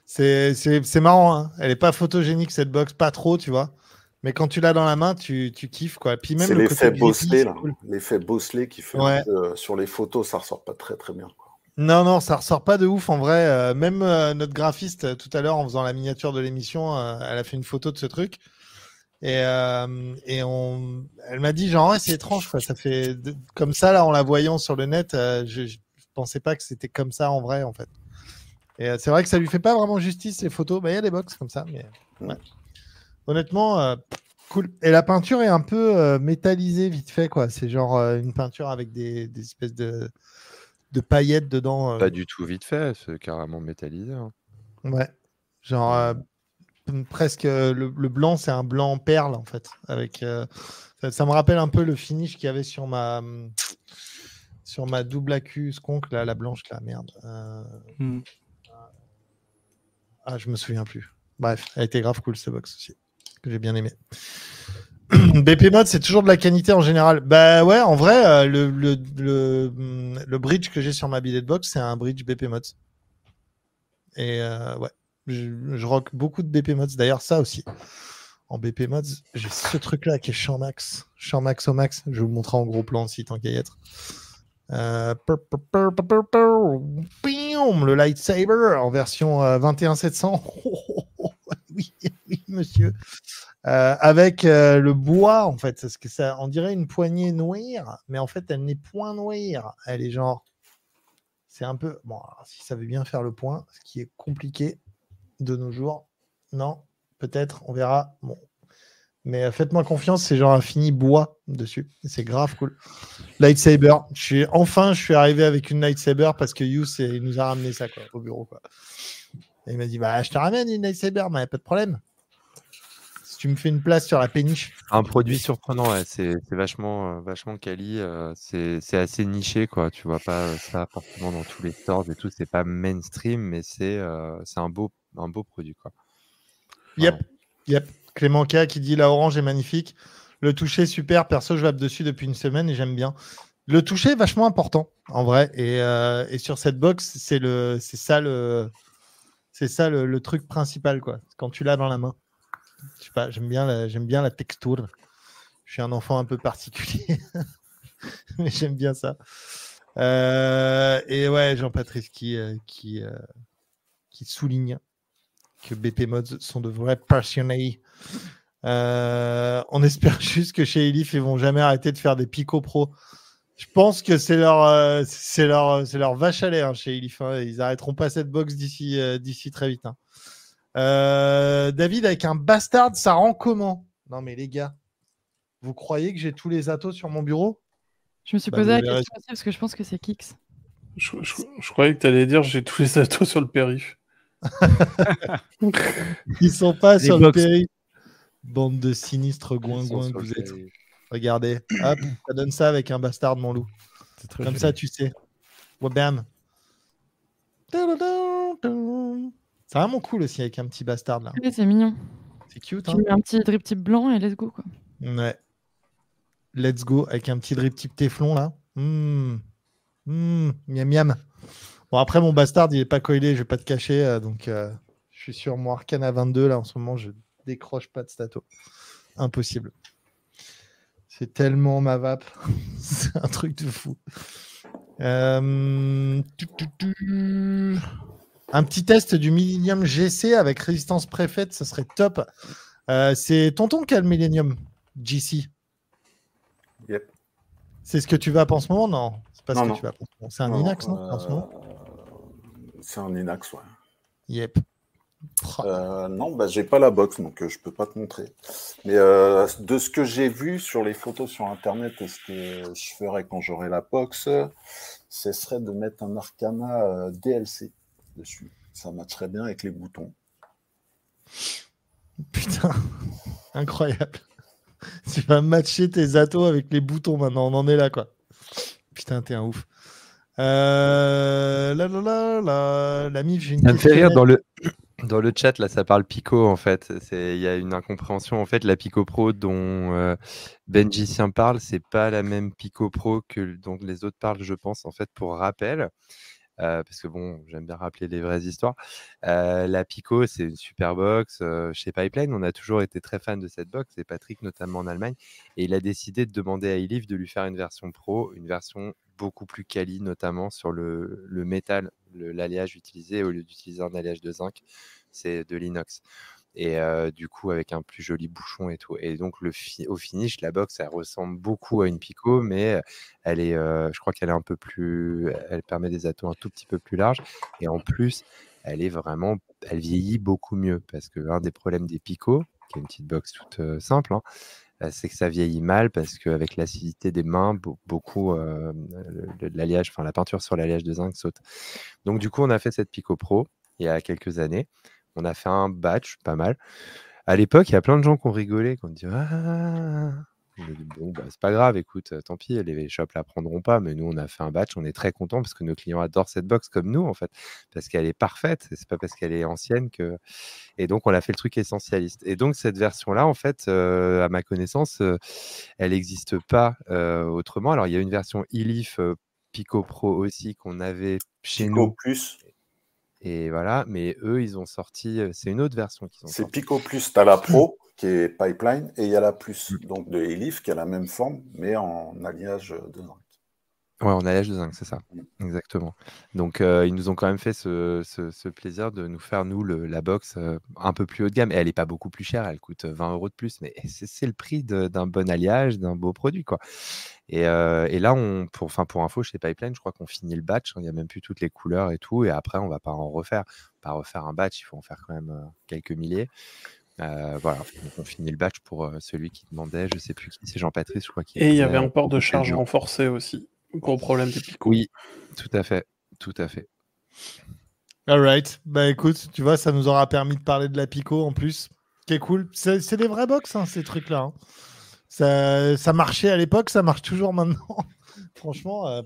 C'est marrant, hein. elle est pas photogénique cette box, pas trop, tu vois. Mais quand tu l'as dans la main, tu, tu kiffes quoi. Puis même C'est le l'effet c'est là. cool. L'effet Bosley qui fait Ouais. peu, euh, sur les photos, ça ressort pas très très bien. quoi. Non, non, ça ressort pas de ouf en vrai. Euh, même euh, notre graphiste, tout à l'heure, en faisant la miniature de l'émission, euh, elle a fait une photo de ce truc. Et, et on... elle m'a dit, genre, ouais, c'est étrange, quoi. Ça fait comme ça, là, en la voyant sur le net, je, je pensais pas que c'était comme ça en vrai, en fait. Et c'est vrai que ça lui fait pas vraiment justice, ces photos. Bah, Il y a des box comme ça, mais ouais. Honnêtement, euh, cool. Et la peinture est un peu euh, métallisée, vite fait, quoi. C'est genre euh, une peinture avec des, des espèces de, de paillettes dedans. euh, Pas du tout vite fait, c'est carrément métallisé. hein. Ouais. Genre euh, presque le, le blanc, c'est un blanc perle en fait. Avec euh, ça, ça me rappelle un peu le finish qu'il y avait sur ma sur ma double accu skunk là, la blanche là, merde. Euh, Hmm. Ah, je me souviens plus. Bref, elle était grave cool cette box aussi, que j'ai bien aimé. BP mode, c'est toujours de la qualité en général. Bah ouais, en vrai, euh, le, le, le, bridge que j'ai sur ma billet de box, c'est un bridge BP mods. Et euh, ouais, je, rock beaucoup de BP mods. D'ailleurs, ça aussi. En BP mods, j'ai ce truc-là qui est champ max. Au max. Je vais vous montrer en gros plan aussi, tant qu'à y être. Euh, le lightsaber en version euh, 21700. oui, oui, monsieur. Euh, avec euh, le bois, en fait, parce que ça, on dirait une poignée noire, mais en fait, elle n'est point noire. Elle est genre. C'est un peu. Bon, alors, si ça veut bien faire le point, ce qui est compliqué de nos jours. Non, peut-être, on verra. Bon. Mais euh, faites-moi confiance, c'est genre un fini bois dessus. C'est grave cool. Lightsaber. Je suis, enfin, je suis arrivé avec une lightsaber parce que c'est- il nous a ramené ça quoi, au bureau. Quoi. Et il m'a dit bah, Je te ramène une lightsaber, mais pas de problème. Si tu me fais une place sur la péniche. Un produit surprenant, ouais, c'est vachement, euh, vachement quali. euh, c'est assez niché, quoi. Tu vois pas euh, ça forcément dans tous les stores et tout. C'est pas mainstream, mais c'est euh, c'est un beau, un beau produit, quoi. Yep, yep. Clément K qui dit la orange est magnifique. Le toucher super. Perso, je vape dessus depuis une semaine et j'aime bien. Le toucher est vachement important en vrai. Et, euh, et sur cette box, c'est le, c'est ça le, c'est ça le, truc principal quoi. Quand tu l'as dans la main. Je sais pas, j'aime bien, la, j'aime bien la texture. Je suis un enfant un peu particulier. mais j'aime bien ça. Euh, et ouais, Jean-Patrice qui, euh, euh, qui souligne que BP Mods sont de vrais passionnés. On espère juste que chez Elif, ils vont jamais arrêter de faire des picots pro. Je pense que c'est leur, euh, c'est leur, c'est leur vache à lait hein, chez Elif. hein. Ils arrêteront pas cette box d'ici, euh, d'ici très vite. hein. Euh, David, avec un bastard, ça rend comment? Non, mais les gars, vous croyez que j'ai tous les atos sur mon bureau? Je me suis Bah, posé la question aussi parce que je pense que c'est Kix. Je, je- je croyais que tu allais dire j'ai tous les atos sur le périph. Ils sont pas Les sur le périph. Bande de sinistres goingouins que vous êtes. périph'. Regardez, hop, ça donne ça avec un bastard, mon loup. C'est très Comme joli. ça, tu sais. Ouais, bam. C'est vraiment cool aussi avec un petit bastard là. Oui, c'est mignon. C'est cute. Tu Hein mets un petit drip type blanc et let's go. Quoi. ouais. Let's go avec un petit drip type téflon là. Mmh. Mmh. Miam miam. Bon, après, mon bastard, il est pas coilé, je vais pas te cacher. euh, donc, euh, je suis sur mon arcane à 22 là en ce moment, je décroche pas de stato. Impossible. C'est tellement ma vape. C'est un truc de fou. Euh. Un petit test du Millennium GC avec résistance préfète, ça serait top. Euh, c'est tonton qui a le Millennium GC. Yep. C'est ce que tu vas en ce moment? Non, c'est pas Non, ce que non. tu vas en ce moment. C'est un Non, Inax, non en ce moment? euh, C'est un Inax, ouais. Yep. Euh, non, bah, j'ai pas la box, donc euh, je peux pas te montrer. Mais euh, de ce que j'ai vu sur les photos sur Internet et ce que je ferais quand j'aurai la box, ce serait de mettre un Arcana euh, DLC dessus. Ça matcherait bien avec les boutons. Putain, incroyable. Tu vas matcher tes atos avec les boutons maintenant. On en est là, quoi. Putain, t'es un ouf. Euh, là, là, là, là, la mif, j'ai une Ça me fait rire dans le, dans le chat, là, ça parle Pico, en fait. Il y a une incompréhension. En fait, la Pico Pro dont euh, Benjicien parle, c'est pas la même Pico Pro que dont les autres parlent, je pense, en fait, pour rappel. Euh, parce que bon, j'aime bien rappeler les vraies histoires. Euh, la Pico, c'est une super box. chez Pipeline, on a toujours été très fan de cette box, et Patrick notamment en Allemagne. Et il a décidé de demander à Elif de lui faire une version pro, une version beaucoup plus quali, notamment sur le, métal, l'alliage utilisé, au lieu d'utiliser un alliage de zinc, c'est de l'inox. Et euh, du coup, avec un plus joli bouchon et tout. Et donc, au finish, la box, elle ressemble beaucoup à une Pico, mais elle est, euh, je crois qu'elle est un peu plus, elle permet des atos un tout petit peu plus larges. Et en plus, elle est vraiment, elle vieillit beaucoup mieux parce que l'un des problèmes des Pico, qui est une petite box toute euh, simple, hein, c'est que ça vieillit mal parce qu'avec l'acidité des mains, beau- beaucoup l'alliage, enfin la peinture sur l'alliage de zinc saute. Donc du coup, on a fait cette Pico Pro il y a quelques années. On a fait un batch, pas mal. À l'époque, il y a plein de gens qui ont rigolé, qui ont dit ah. On a dit, bon, bah, c'est pas grave, écoute, euh, tant pis, les shops la prendront pas, mais nous, on a fait un batch, on est très contents parce que nos clients adorent cette box comme nous, en fait, parce qu'elle est parfaite, c'est pas parce qu'elle est ancienne que. Et donc, on a fait le truc essentialiste. Et donc, cette version-là, en fait, euh, à ma connaissance, euh, elle n'existe pas euh, autrement. Alors, il y a une version Elif euh, Pico Pro aussi qu'on avait chez Pico nous. Plus, Et voilà, mais eux, ils ont sorti. C'est une autre version qu'ils ont c'est. Pico Plus, tu as la Pro qui est Pipeline et il y a la Plus, donc de Elif qui a la même forme mais en alliage de zinc. Ouais, on a l'âge de zinc, c'est ça. Exactement. Donc, euh, ils nous ont quand même fait ce, ce- ce plaisir de nous faire, nous, le- la box euh, un peu plus haut de gamme. Et elle n'est pas beaucoup plus chère, elle coûte 20 euros de plus, mais c'est le prix d'un bon alliage, d'un beau produit, quoi. Et, euh, et là, on, pour, enfin, pour info, chez Pipeline, je crois qu'on finit le batch. hein, Il n'y a même plus toutes les couleurs et tout. Et après, on va pas en refaire. Pas refaire un batch, il faut en faire quand même euh, quelques milliers. Euh, voilà, donc on finit le batch pour euh, celui qui demandait, je sais plus qui, c'est Jean-Patrice, je crois. Qui Et il y avait euh, un port de charge renforcé aussi. Gros problème des picots. Oui, tout à fait, tout à fait. All right. Bah écoute, tu vois, ça nous aura permis de parler de la Pico en plus. Qui est cool. C'est c'est des vrais box, hein, ces trucs-là. hein. Ça, ça marchait à l'époque, ça marche toujours maintenant. Franchement,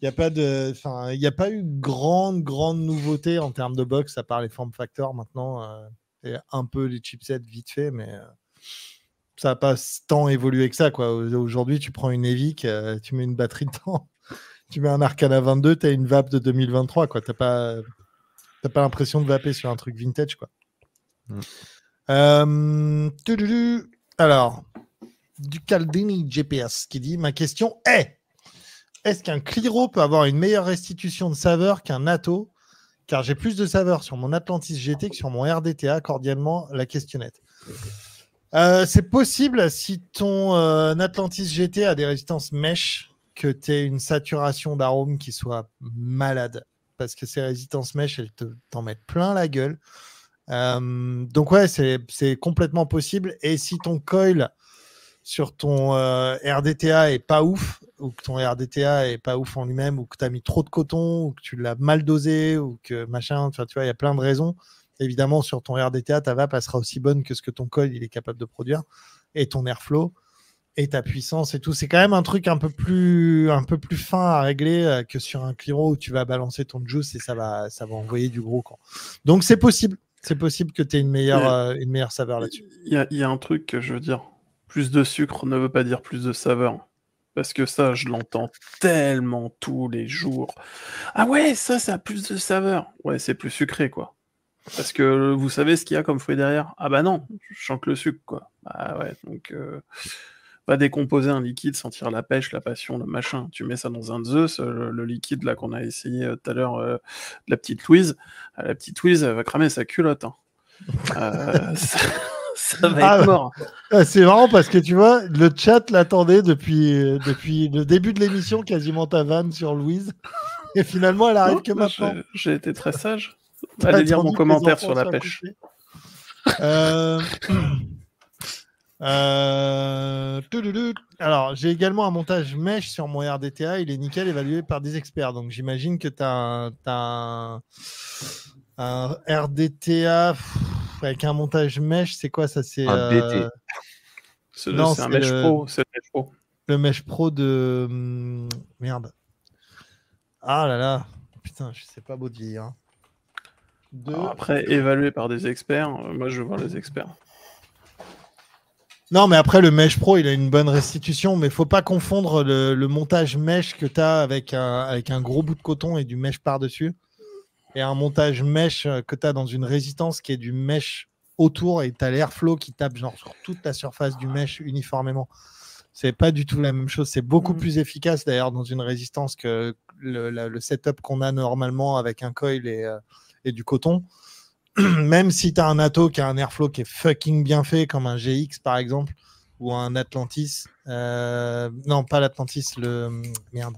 il n'y a pas de, enfin, il n'y a pas eu grande, grande nouveauté en termes de box à part les form factors maintenant euh, et un peu les chipsets vite fait, mais euh, ça n'a pas tant évolué que ça. Quoi. Aujourd'hui, tu prends une Evic, euh, tu mets une batterie dedans, tu mets un Arcana 22, tu as une vape de 2023. Tu n'as pas, pas l'impression de vaper sur un truc vintage. Quoi. Mm. Euh. Alors, du Caldini GPS qui dit Ma question est est-ce qu'un Cliro peut avoir une meilleure restitution de saveur qu'un Nato? Car j'ai plus de saveur sur mon Atlantis GT que sur mon RDTA. Cordialement, la questionnette. Euh, c'est possible si ton euh, Atlantis GT a des résistances mèches que tu aies une saturation d'arôme qui soit malade. Parce que ces résistances mèches, elles te, t'en mettent plein la gueule. Euh, donc ouais, c'est complètement possible. Et si ton coil sur ton euh, RDTA est pas ouf, ou que ton RDTA est pas ouf en lui-même, ou que tu as mis trop de coton, ou que tu l'as mal dosé, ou que machin, enfin tu vois, il y a plein de raisons. Évidemment, sur ton RDTA, ta vape elle sera aussi bonne que ce que ton coil il est capable de produire, et ton airflow, et ta puissance et tout. C'est quand même un truc un peu plus, un peu plus fin à régler euh, que sur un Cliro où tu vas balancer ton juice et ça va, ça va envoyer du gros camp. Donc c'est possible. C'est possible que tu aies une meilleure, euh, une meilleure saveur là-dessus. Il y, a- il y a un truc que je veux dire. Plus de sucre ne veut pas dire plus de saveur. Parce que ça, je l'entends tellement tous les jours. Ah ouais, ça, ça a plus de saveur. Ouais, c'est plus sucré, quoi. Parce que vous savez ce qu'il y a comme fruit derrière? Ah bah non, je que le sucre, quoi. Ah ouais, donc... euh, Pas décomposer un liquide, sentir la pêche, la passion, le machin. Tu mets ça dans un Zeus, euh, le, le liquide là qu'on a essayé euh, tout à l'heure, euh, la petite Louise. Ah, la petite Louise, elle va cramer sa culotte. hein. Euh, ça va Ah, être mort. Ah, C'est marrant parce que tu vois, le chat l'attendait depuis, euh, depuis le début de l'émission, quasiment ta vanne sur Louise. Et finalement, elle arrive Non, que moi, maintenant. j'ai- été très sage. Allez lire mon commentaire sur la pêche. Euh, euh. Alors, j'ai également un montage mesh sur mon RDTA. Il est nickel, évalué par des experts. Donc, j'imagine que tu as, un, t'as un- un RDTA avec un montage mesh. C'est quoi ça C'est Un euh, DT. C'est Non, c'est un Mesh le- Pro. C'est le Mesh Pro. le mesh pro de. hum, Merde. Ah là là. Putain, je sais pas beau de vieillir. hein. De- après, évalué par des experts, euh, moi je veux voir les experts. Non, mais après, le Mesh Pro, il a une bonne restitution, mais faut pas confondre le, le montage mesh que tu as avec un, avec un gros bout de coton et du mesh par-dessus, et un montage mesh euh, que tu as dans une résistance qui est du mesh autour et tu as l'airflow qui tape genre sur toute la surface du mesh uniformément. C'est pas du tout la même chose. C'est beaucoup Mhm. plus efficace d'ailleurs dans une résistance que le, la- le setup qu'on a normalement avec un coil et, euh, et du coton. Même si tu as un Atto qui a un airflow qui est fucking bien fait, comme un GX par exemple, ou un Atlantis. euh, non, pas l'Atlantis, le. Merde.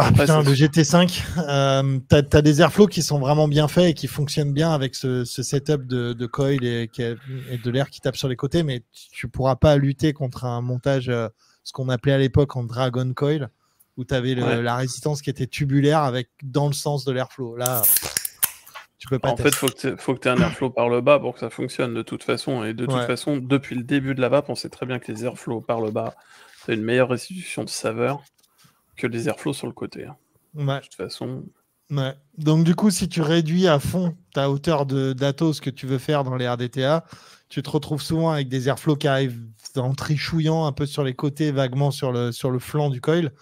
Ah, putain, le GT5, euh, t'as as des airflows qui sont vraiment bien faits et qui fonctionnent bien avec ce, ce setup de, de coil et, de l'air qui tape sur les côtés, mais tu pourras pas lutter contre un montage, euh, ce qu'on appelait à l'époque en Dragon Coil, où tu avais Ouais. la résistance qui était tubulaire avec dans le sens de l'airflow. Là, tu peux pas En fait, tester. faut que tu aies un airflow par le bas pour que ça fonctionne de toute façon. Et de toute Ouais. façon, depuis le début de la vape, on sait très bien que les airflows par le bas, c'est une meilleure restitution de saveur que les airflows sur le côté. hein. Ouais. De toute façon, Ouais. Donc du coup, si tu réduis à fond ta hauteur de d'Atos que tu veux faire dans les RDTA, tu te retrouves souvent avec des airflows qui arrivent en trichouillant un peu sur les côtés, vaguement sur le, sur le flanc du coil.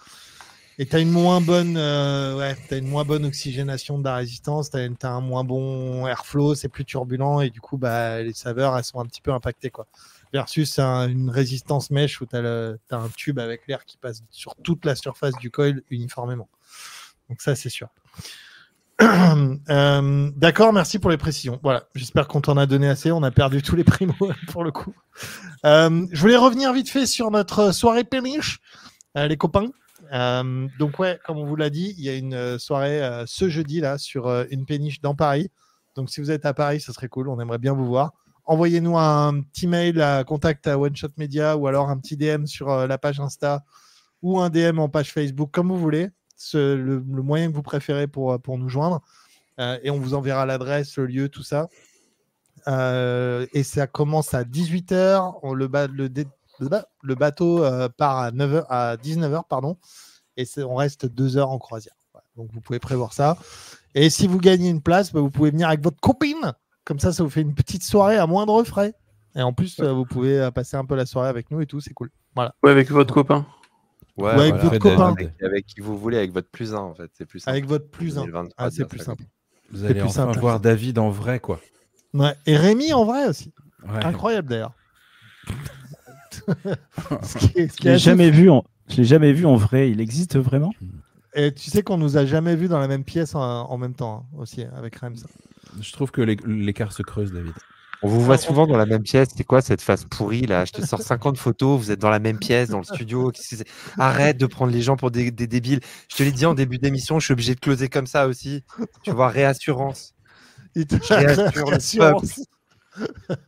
Et tu as une moins bonne euh, ouais, t'as une moins bonne oxygénation de la résistance, tu as, un moins bon airflow, c'est plus turbulent et du coup bah, les saveurs elles sont un petit peu impactées quoi. Versus un- une résistance mèche où tu as, un tube avec l'air qui passe sur toute la surface du coil uniformément. Donc ça c'est sûr. Euh, D'accord, merci pour les précisions. Voilà, j'espère qu'on t'en a donné assez. On a perdu tous les primos pour le coup. Euh, je voulais revenir vite fait sur notre soirée péniche, euh, les copains. Donc ouais, comme on vous l'a dit, il y a une soirée ce jeudi là sur une péniche dans Paris. Donc si vous êtes à Paris, ce serait cool. On aimerait bien vous voir. Envoyez-nous un petit mail à contact à One Media ou alors un petit DM sur euh, la page Insta ou un DM en page Facebook, comme vous voulez. Le, moyen que vous préférez pour, pour nous joindre. Euh, et on vous enverra l'adresse, le lieu, tout ça. Euh, et ça commence à 18h. On, le, bateau euh, part à, 9h, à 19h, pardon. Et on reste 2 heures en croisière. Donc vous pouvez prévoir ça. Et si vous gagnez une place, bah, vous pouvez venir avec votre copine. Comme ça, ça vous fait une petite soirée à moindre frais. Et en plus, euh, vous pouvez euh, passer un peu la soirée avec nous et tout, c'est cool. Voilà. ouais, avec votre copain. Ouais, Ouais, avec votre copain. Avec, avec qui vous voulez, avec votre plus 1 en fait. C'est plus simple. Avec votre plus 1. 2023, Ah, c'est plus simple. Vous C'est allez plus enfin simple. voir David en vrai, quoi. Ouais. Et Rémi en vrai aussi. Ouais. Incroyable d'ailleurs. Ce qui est- ce qui Je l'ai jamais vu en... Je l'ai jamais vu en vrai. Il existe vraiment? Et tu sais qu'on nous a jamais vus dans la même pièce en, en même temps hein, aussi avec Rems. Je trouve que l'é- l'écart se creuse, David. On vous voit souvent dans la même pièce. C'est quoi cette face pourrie là? Je te sors 50 photos, vous êtes dans la même pièce, dans le studio. Arrête de prendre les gens pour des, des débiles. Je te l'ai dit en début d'émission, je suis obligé de closer comme ça aussi. Tu vois, réassurance. Il te Je réassure le Assurance.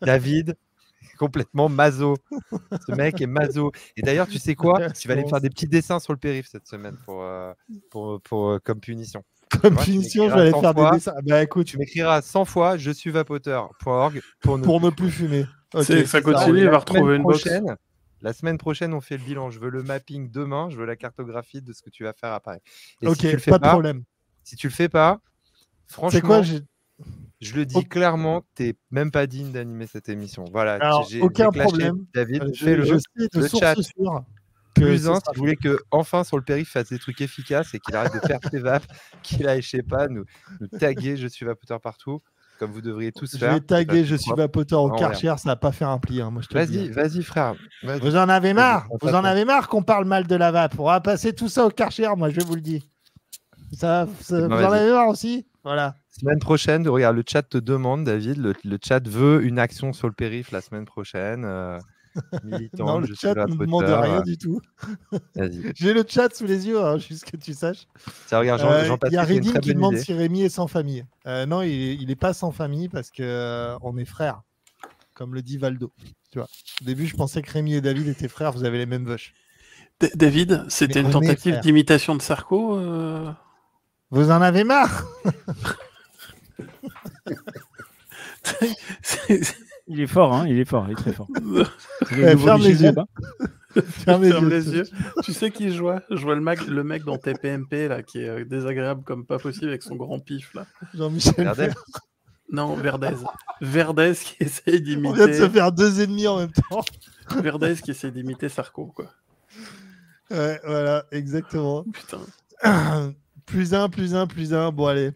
David, complètement mazo. Ce mec est mazo. Et d'ailleurs, tu sais quoi? Tu vas aller me faire des petits dessins sur le périph' cette semaine pour, euh, pour, pour, euh, comme punition. Comme tu punition, je m'écriras vais aller 100 faire fois. des dessins. Bah écoute, Tu m'écriras 100 fois je suis vapoteur.org pour ne pour ne plus fumer. Ok, C'est- ça continue, il La va retrouver semaine une box. prochaine, La semaine prochaine, on fait le bilan. Je veux le mapping demain. Je veux la cartographie de ce que tu vas faire après. Et Ok, si tu le fais pas de pas, problème. si tu le fais pas, franchement, C'est quoi? Je le dis Ok. clairement, t'es même pas digne d'animer cette émission. Voilà. Alors, j'ai- aucun problème. David, Euh, je, fais-le. je sais de Le source chat. sûre que Plus un, si vous voulez que enfin sur le périph' fasse des trucs efficaces et qu'il arrête de faire ses vapes, qu'il aille, je sais pas, nous, nous taguer je suis vapoteur partout, comme vous devriez tous Je faire. vais taguer, je suis vapoteur au En Karcher, ça va pas faire un pli, hein, moi je te le dis. Vas-y, vas-y frère. Vous en avez marre Vous en avez marre qu'on parle mal de la vape On va passer tout ça au Karcher, moi je vous le dis. Ça, vous en avez marre aussi? Voilà. Semaine prochaine, regarde, le chat te demande, David, le, le chat veut une action sur le périph' la semaine prochaine. euh, militant, non, le chat ne demande rien euh, du tout. Vas-y. J'ai le chat sous les yeux, hein, juste que tu saches. Tiens, regarde, Jean, Euh, Jean Il y a très qui demande idée. si Rémi est sans famille. Euh, non, il n'est pas sans famille parce que euh, on est frères, comme le dit Valdo. Tu vois. Au début, je pensais que Rémi et David étaient frères, vous avez les mêmes vaches. D- David, c'était une tentative d'imitation de Sarko euh? Vous en avez marre? Il est fort, hein, il est fort, il est très fort. Eh, ferme les yeux. Hein. Ferme les Ferme yeux. les yeux. Tu sais qui je vois Je vois le mec, le mec dans TPMP là, qui est euh, désagréable comme pas possible avec son grand pif là. Jean-Michel. Non, Verdez. Verdez qui essaye On vient de d'imiter. se faire deux ennemis en même temps. Verdez qui essaye d'imiter Sarko quoi. Ouais, voilà, exactement. Putain. plus un, plus un, plus un. Bon, allez.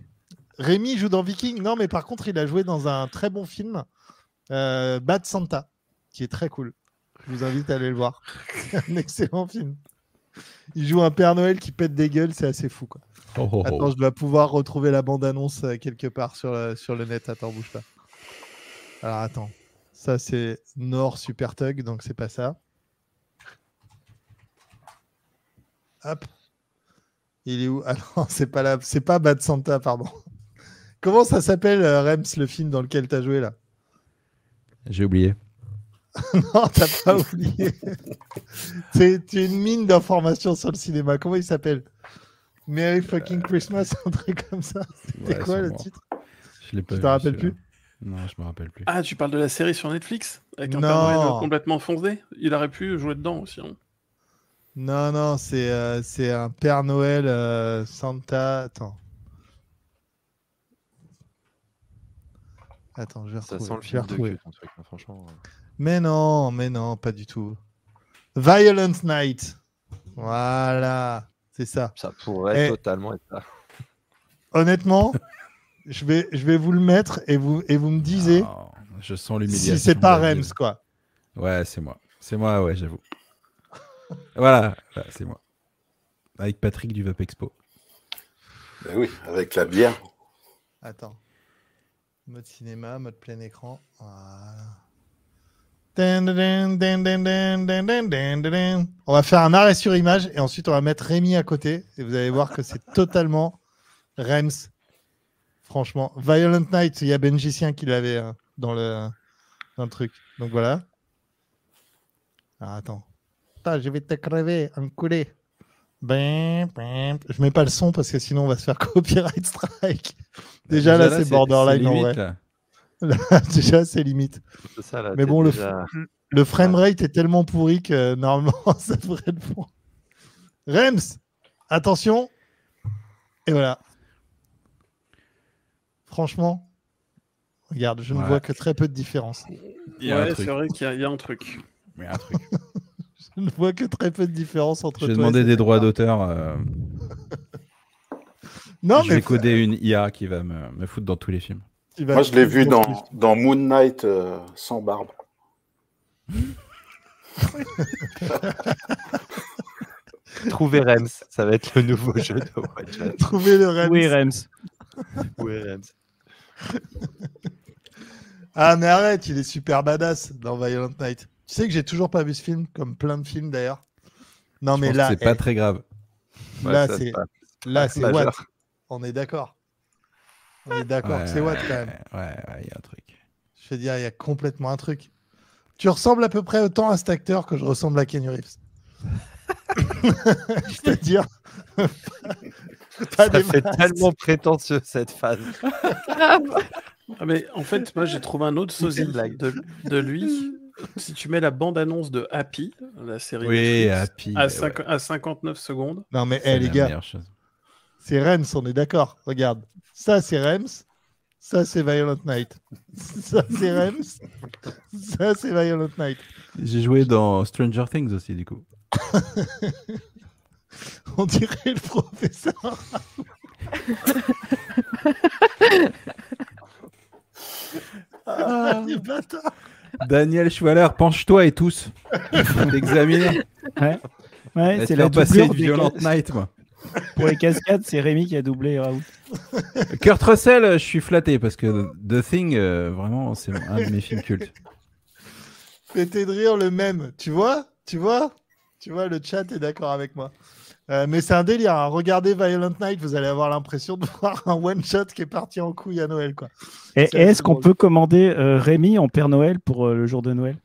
Rémi joue dans Viking. Non, mais par contre, il a joué dans un très bon film, euh, Bad Santa, qui est très cool. Je vous invite à aller le voir. un excellent film. Il joue un Père Noël qui pète des gueules, c'est assez fou. Quoi. Oh, oh, oh. Attends, je dois pouvoir retrouver la bande-annonce euh, quelque part sur, le- sur le net. Attends, bouge pas. Alors, attends. Ça, c'est Nord Super Tug, donc c'est pas ça. Hop. Il est où? Ah non, c'est pas là. C'est pas Bad Santa, pardon. Comment ça s'appelle, euh, Rems, le film dans lequel tu as joué là J'ai oublié. Non, t'as pas oublié. C'est tu es une mine d'informations sur le cinéma. Comment il s'appelle Merry fucking Christmas, un truc comme ça. C'était Ouais, quoi le titre Je l'ai pas Tu t'en rappelles plus Non, je me rappelle plus. Ah, tu parles de la série sur Netflix avec un Non. Père Noël euh, complètement foncé Il aurait pu jouer dedans aussi. hein. Non, non, c'est euh, c'est un Père Noël euh, Santa. Attends. Attends, je vais Ça retrouver. sent le film de retrouver. cul, ton truc, hein, franchement. Mais non, mais non, pas du tout. Violent Night. Voilà, c'est ça. Ça pourrait totalement être ça. Honnêtement, je vais, je vais vous le mettre et vous, et vous me disiez Ah, je sens l'humiliation. si c'est pas. Rems, quoi. Ouais, c'est moi. C'est moi, ouais, j'avoue. voilà, voilà, c'est moi. Avec Patrick du Vape Expo. Ben oui, avec la bière. Attends. Mode cinéma, mode plein écran. On va faire un arrêt sur image et ensuite on va mettre Rémi à côté et vous allez voir que c'est totalement Rems. Franchement, Violent Night, il y a Benjicien qui l'avait dans le, dans le truc. Donc voilà. Ah, attends. Je vais te crever, enculé. Ben, ben. Je mets pas le son parce que sinon on va se faire copyright strike. Déjà, là, c'est borderline en vrai. là. Déjà, c'est limite. C'est ça, là, Mais bon, le, déjà- le framerate est tellement pourri que normalement, ça devrait être bon. Rems, attention. Et voilà. Franchement, regarde, je ne vois que très peu de différence. Il y a un Ouais, c'est vrai qu'il y, a- il y a un truc. Il y a un truc. Je ne vois que très peu de différence entre J'ai toi demandé et des droits d'auteur. euh, Non, je mais vais coder une IA qui va me, me foutre dans tous les films. Moi, je l'ai vu dans, dans Moon Knight euh, sans barbe. Trouver Rems, ça va être le nouveau jeu de One Shot. Trouver le Rems. Oui, Rems? Trouver Rems? Ah, mais arrête, il est super badass dans Violent Night. Tu sais que j'ai toujours pas vu ce film, comme plein de films d'ailleurs. Non, Je mais pense là, c'est pas très grave. Ouais, là, c'est là, c'est. Watt. On est d'accord. On est d'accord que c'est Watt quand même. Ouais, ouais, il y a un truc. Je veux dire, il y a complètement un truc. Tu ressembles à peu près autant à cet acteur que je ressemble à Kenny Reeves. C'est-à-dire. Ça des fait masses. tellement prétentieux cette phase. Ah, mais en fait, moi j'ai trouvé un autre sosie de, de lui. Si tu mets la bande-annonce de Happy, la série Oui, Netflix, Happy. à, ouais, cinq- ouais. à 59 secondes, Non, mais C'est eh, les gars, c'est Rems, on est d'accord. Regarde. Ça, c'est Rems. Ça, c'est Violent Night. Ça, c'est Rems. Ça, c'est Violent Night. J'ai joué dans Stranger Things aussi, du coup. On dirait le professeur. Ah, les bâtards. Daniel Schwaller, penche-toi et tous. T'examiner. Ouais, ouais C'est la passer doublure de des Violent cas- Night, moi. Pour les cascades, c'est Rémi qui a doublé Raoult. Kurt Russell, je suis flatté parce que The Thing, euh, vraiment, c'est un de mes films cultes. Pété de rire le même. Tu vois? Tu vois? Tu vois, le chat est d'accord avec moi. Euh, mais c'est un délire. hein. Regardez Violent Night, vous allez avoir l'impression de voir un one-shot qui est parti en couille à Noël. quoi. Et C'est est-ce qu'on peut commander euh, Rémi en Père Noël pour euh, le jour de Noël?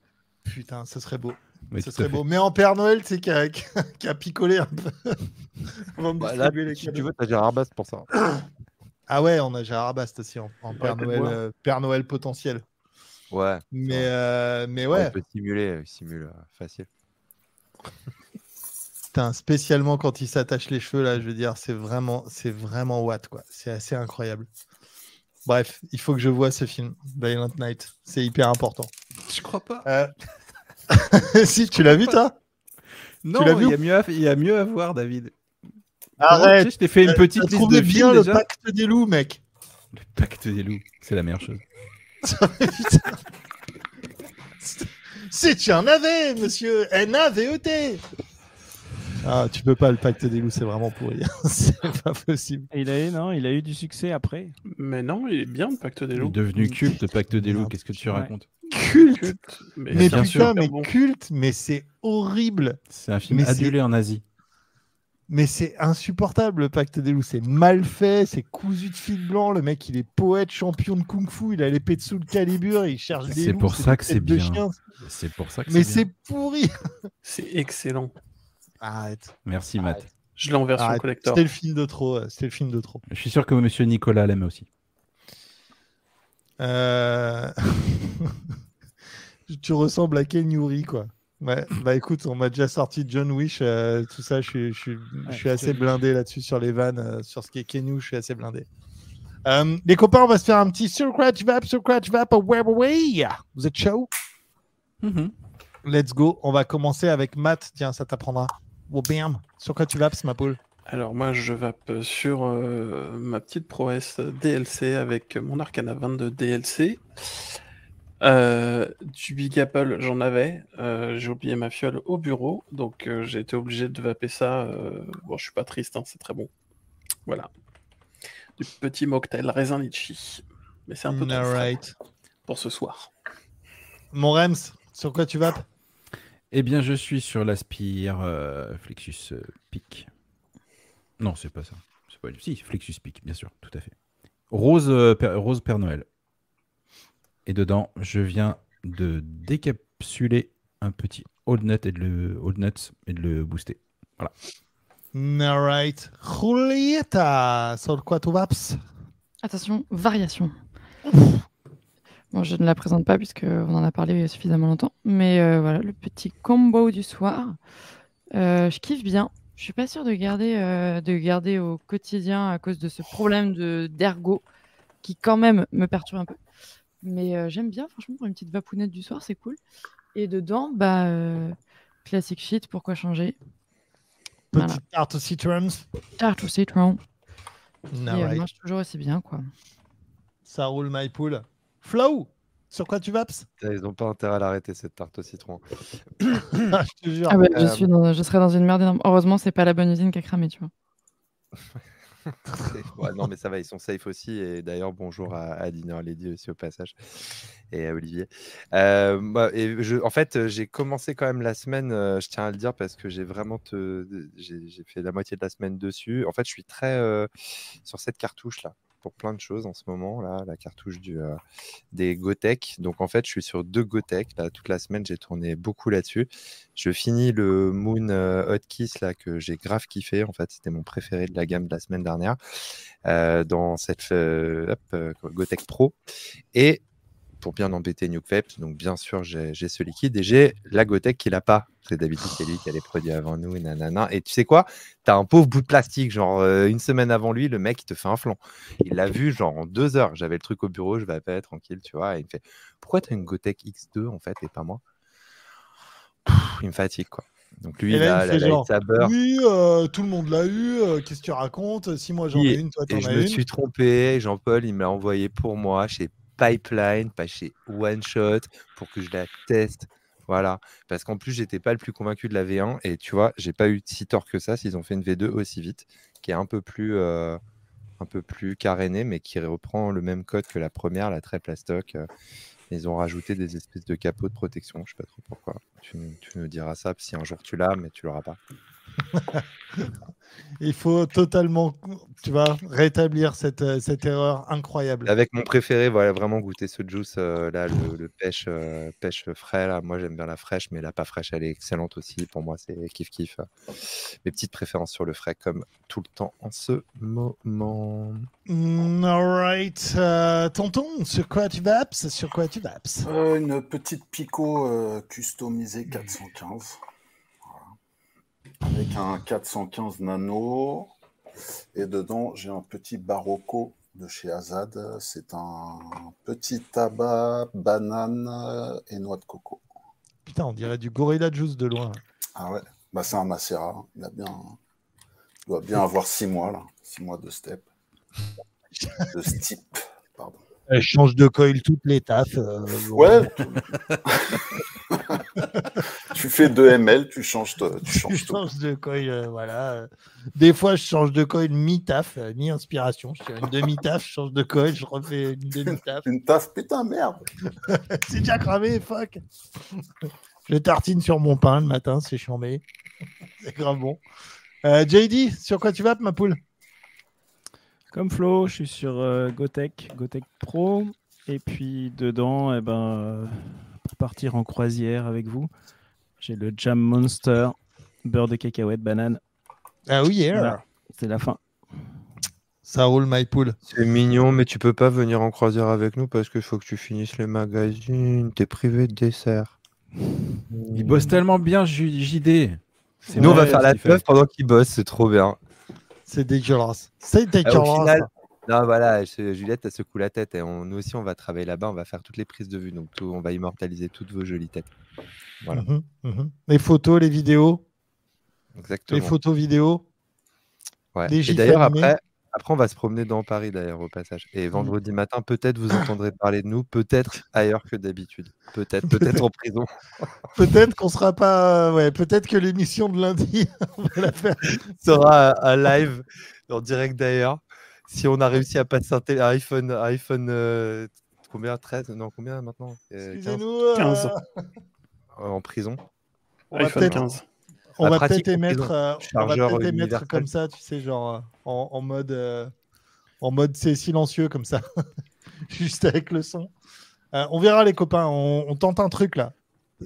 Putain, ce serait beau. Oui, ce serait beau. Mais en Père Noël, tu sais, qui a, a- picolé un peu. Bah, là, les si cadeaux. tu veux, t'as Gérard Bast pour ça. Ah ouais, on a Gérard Bast aussi en, en Père, Noël, euh, Père Noël potentiel. Ouais. Mais, Ouais. euh, mais Ouais. Il peut simuler, il simule euh, facile. Putain, spécialement quand il s'attache les cheveux, là, je veux dire, c'est vraiment, c'est vraiment Watt, quoi. C'est assez incroyable. Bref, il faut que je vois ce film, Violent Night. C'est hyper important. Je crois pas. Euh, si, tu l'as vu, toi? Non, il y, a mieux à, il y a mieux à voir, David. Arrête. Je t'ai fait une T'as- petite liste trouvé de bien films le déjà. pacte des loups, mec. Le pacte des loups, c'est la meilleure chose. Tu en avais, monsieur N-A-V-E-T Ah, tu peux pas, le pacte des loups, c'est vraiment pourri. c'est pas possible. Et il a eu, non, il a eu du succès après. mais non, il est bien le pacte des Il est loups. devenu culte, le pacte des loups. Qu'est-ce que tu Ouais. racontes? Culte Culte, mais, Mais bien putain, sûr. mais bon. culte, mais c'est horrible. C'est un film Mais adulé en Asie. Mais c'est insupportable, le pacte des loups. C'est mal fait, c'est cousu de fil blanc. Le mec, il est poète, champion de kung-fu. Il a l'épée de sous le calibre. Il cherche des C'est loups, pour ça que c'est bien. chien. C'est pour ça que Mais c'est pourri. c'est excellent. Arrête. Merci, Matt. Je l'ai en version Arrête. collector. C'était le film de trop. C'était le film de trop. Je suis sûr que monsieur Nicolas l'aime aussi. Euh, tu ressembles à Ken Yuri, quoi. Ouais, bah écoute, on m'a déjà sorti John Wish, euh, tout ça, je suis, je suis, je suis Ouais, assez blindé là-dessus sur les vannes, euh, sur ce qui est Kenyu, je suis assez blindé. Euh, les copains, on va se faire un petit Scratch Vap, Scratch Vap, ouais, ouais. Vous êtes chaud? Let's go. On va commencer avec Matt. Tiens, ça t'apprendra. Oh, bam. Sur quoi tu vapes, ma poule? Alors moi, je vape sur euh, ma petite prouesse DLC avec mon Arcana 22 DLC. Euh, du Big Apple, j'en avais. Euh, j'ai oublié ma fiole au bureau, donc j'ai été obligé de vaper ça. Bon, je suis pas triste, hein, c'est très bon. Voilà. Du petit mocktail raisin litchi. Mais c'est un peu Alright. pour ce soir. Mon Rems, sur quoi tu vapes? Eh bien, je suis sur l'Aspire euh, Flexus euh, Peak. Non, c'est pas ça. C'est pas... Si, Flexus Peak, bien sûr, tout à fait. Rose, euh, Père, Rose Père Noël. Et dedans, je viens de décapsuler un petit Old Nut et de le, Old Nuts et de le booster. Alright. Julieta, sur quoi tu Attention, variation. Bon, je ne la présente pas puisque on en a parlé suffisamment longtemps. Mais euh, voilà, le petit combo du soir. Euh, je kiffe bien. Je suis pas sûre de garder, euh, de garder au quotidien à cause de ce problème de d'ergot qui quand même me perturbe un peu. Mais j'aime bien, franchement, pour une petite vapounette du soir, c'est cool. Et dedans, bah, classic shit, pourquoi changer? Voilà. Petite tarte citrons. Tarte au citron. Alright. marche toujours aussi bien, quoi. Ça roule, my pool. Flow, Sur quoi tu vaps Ils n'ont pas intérêt à l'arrêter cette tarte au citron. Ah, Je te jure. Ah ouais, je, Euh, suis dans- je serais dans une merde énorme. Heureusement, c'est pas la bonne usine qui a cramé, tu vois. Ouais, non, mais ça va, ils sont safe aussi. Et d'ailleurs, bonjour à, à Dinner Lady aussi au passage et à Olivier. Euh, moi, et je, en fait, j'ai commencé quand même la semaine, euh, je tiens à le dire parce que j'ai vraiment te, j'ai j'ai fait la moitié de la semaine dessus. En fait, je suis très euh, sur cette cartouche là pour plein de choses en ce moment là, la cartouche du, euh, des Gotek. Donc en fait, je suis sur deux Gotek là toute la semaine. J'ai tourné beaucoup là-dessus. Je finis le Moon euh, Hot Kiss là que j'ai grave kiffé. En fait, c'était mon préféré de la gamme de la semaine dernière euh, dans cette euh, hop, euh, Gotek Pro. Et pour bien embêter Nuke Vapes, donc bien sûr j'ai ce liquide et j'ai la Gotek qui l'a pas. C'est d'habitude c'est lui qui a les produits avant nous, et nanana. Et tu sais quoi? T'as un pauvre bout de plastique, genre euh, une semaine avant lui, le mec il te fait un flanc. Il l'a vu genre en deux heures. J'avais le truc au bureau, je vais pas tranquille, tu vois. Et il me fait Pourquoi t'as une Gotek X2 en fait et pas moi? Pff, Il me fatigue quoi. Donc lui, Et il là, a il la fait genre. Oui, euh, tout le monde l'a eu. euh, Qu'est-ce que tu racontes? Si moi j'en ai une, toi Et t'en je as me une. suis trompé. Jean-Paul, il me l'a envoyé pour moi chez Pipeline, pas chez One Shot, pour que je la teste. Voilà. Parce qu'en plus, j'étais pas le plus convaincu de la V1. Et tu vois, j'ai pas eu si tort que ça s'ils ont fait une V2 aussi vite, qui est un peu plus, euh, un peu plus carénée, mais qui reprend le même code que la première, la très plastoc. euh. Ils ont rajouté des espèces de capots de protection. Je sais pas trop pourquoi. Tu, tu nous diras ça si un jour tu l'as, mais tu l'auras pas. Il faut totalement, tu vois, rétablir cette, euh, cette erreur incroyable. Avec mon préféré, voilà, vraiment goûter ce juice euh, là, le, le pêche, euh, pêche frais. Là. Moi, j'aime bien la fraîche, mais la pas fraîche, elle est excellente aussi. Pour moi, c'est kiff kiff. Mes petites préférences sur le frais, comme tout le temps en ce moment. Mm, alright. euh, tonton, sur quoi tu vaps Sur quoi tu vaps Euh, une petite Pico euh, customisée 415. Avec un 415 nano. Et dedans, j'ai un petit Barocco de chez Azad. C'est un petit tabac, banane et noix de coco. Putain, on dirait du Gorilla Juice de loin. Ah ouais, bah, c'est un Macera. Il, a bien... il doit bien avoir 6 mois, là. 6 mois de step. De steep, pardon. Elle change de coil toutes les tafs. euh. Ouais. tu fais 2 ml, tu changes, te- tu Je changes tout. change de coil, euh, voilà. Des fois, je change de coil mi-taf, euh, mi-inspiration. Je fais une demi-taf, je change de coil, je refais une demi-taf. Une taf, putain, merde. c'est déjà cramé, fuck. Je tartine sur mon pain le matin, c'est chambé. c'est grave bon. Euh, JD, sur quoi tu vas, ma poule? Comme Flo, je suis sur euh, Gotek, Gotek Pro. Et puis dedans, eh ben, euh, pour partir en croisière avec vous, j'ai le Jam Monster, beurre de cacahuète, banane. Ah oui, yeah. Voilà. C'est la fin. Ça roule, my poule. C'est mignon, mais tu peux pas venir en croisière avec nous parce qu'il faut que tu finisses les magazines. T'es privé de dessert. Il bosse tellement bien, JD. Nous, on va faire la teuf pendant qu'il bosse. C'est trop bien. C'est dégueulasse. C'est dégueulasse. au final, non, voilà, je- Juliette, elle secoue la tête. Et on- nous aussi, on va travailler là-bas. On va faire toutes les prises de vue. Donc, tout- on va immortaliser toutes vos jolies têtes. Voilà, Mhm, mhm. Les photos, les vidéos, exactement. les photos vidéos? Ouais. Et d'ailleurs, après, après, on va se promener dans Paris, d'ailleurs, au passage. Et vendredi matin, peut-être vous entendrez parler de nous, peut-être ailleurs que d'habitude. Peut-être, peut-être en prison. Peut-être qu'on sera pas. Ouais, peut-être que l'émission de lundi, on va la faire. Sera un, un live en direct d'ailleurs. Si on a réussi à passer un, iPhone, iPhone euh, combien 13 Non, combien maintenant Euh, 15 Excusez-nous. euh, 15. euh, en prison. on va iPhone peut-être 15. on La va peut-être émettre, euh, on va peut-être émettre universel. comme ça, tu sais, genre en, en mode, euh, en mode c'est silencieux comme ça, juste avec le son. Euh, on verra les copains, on, on tente un truc là.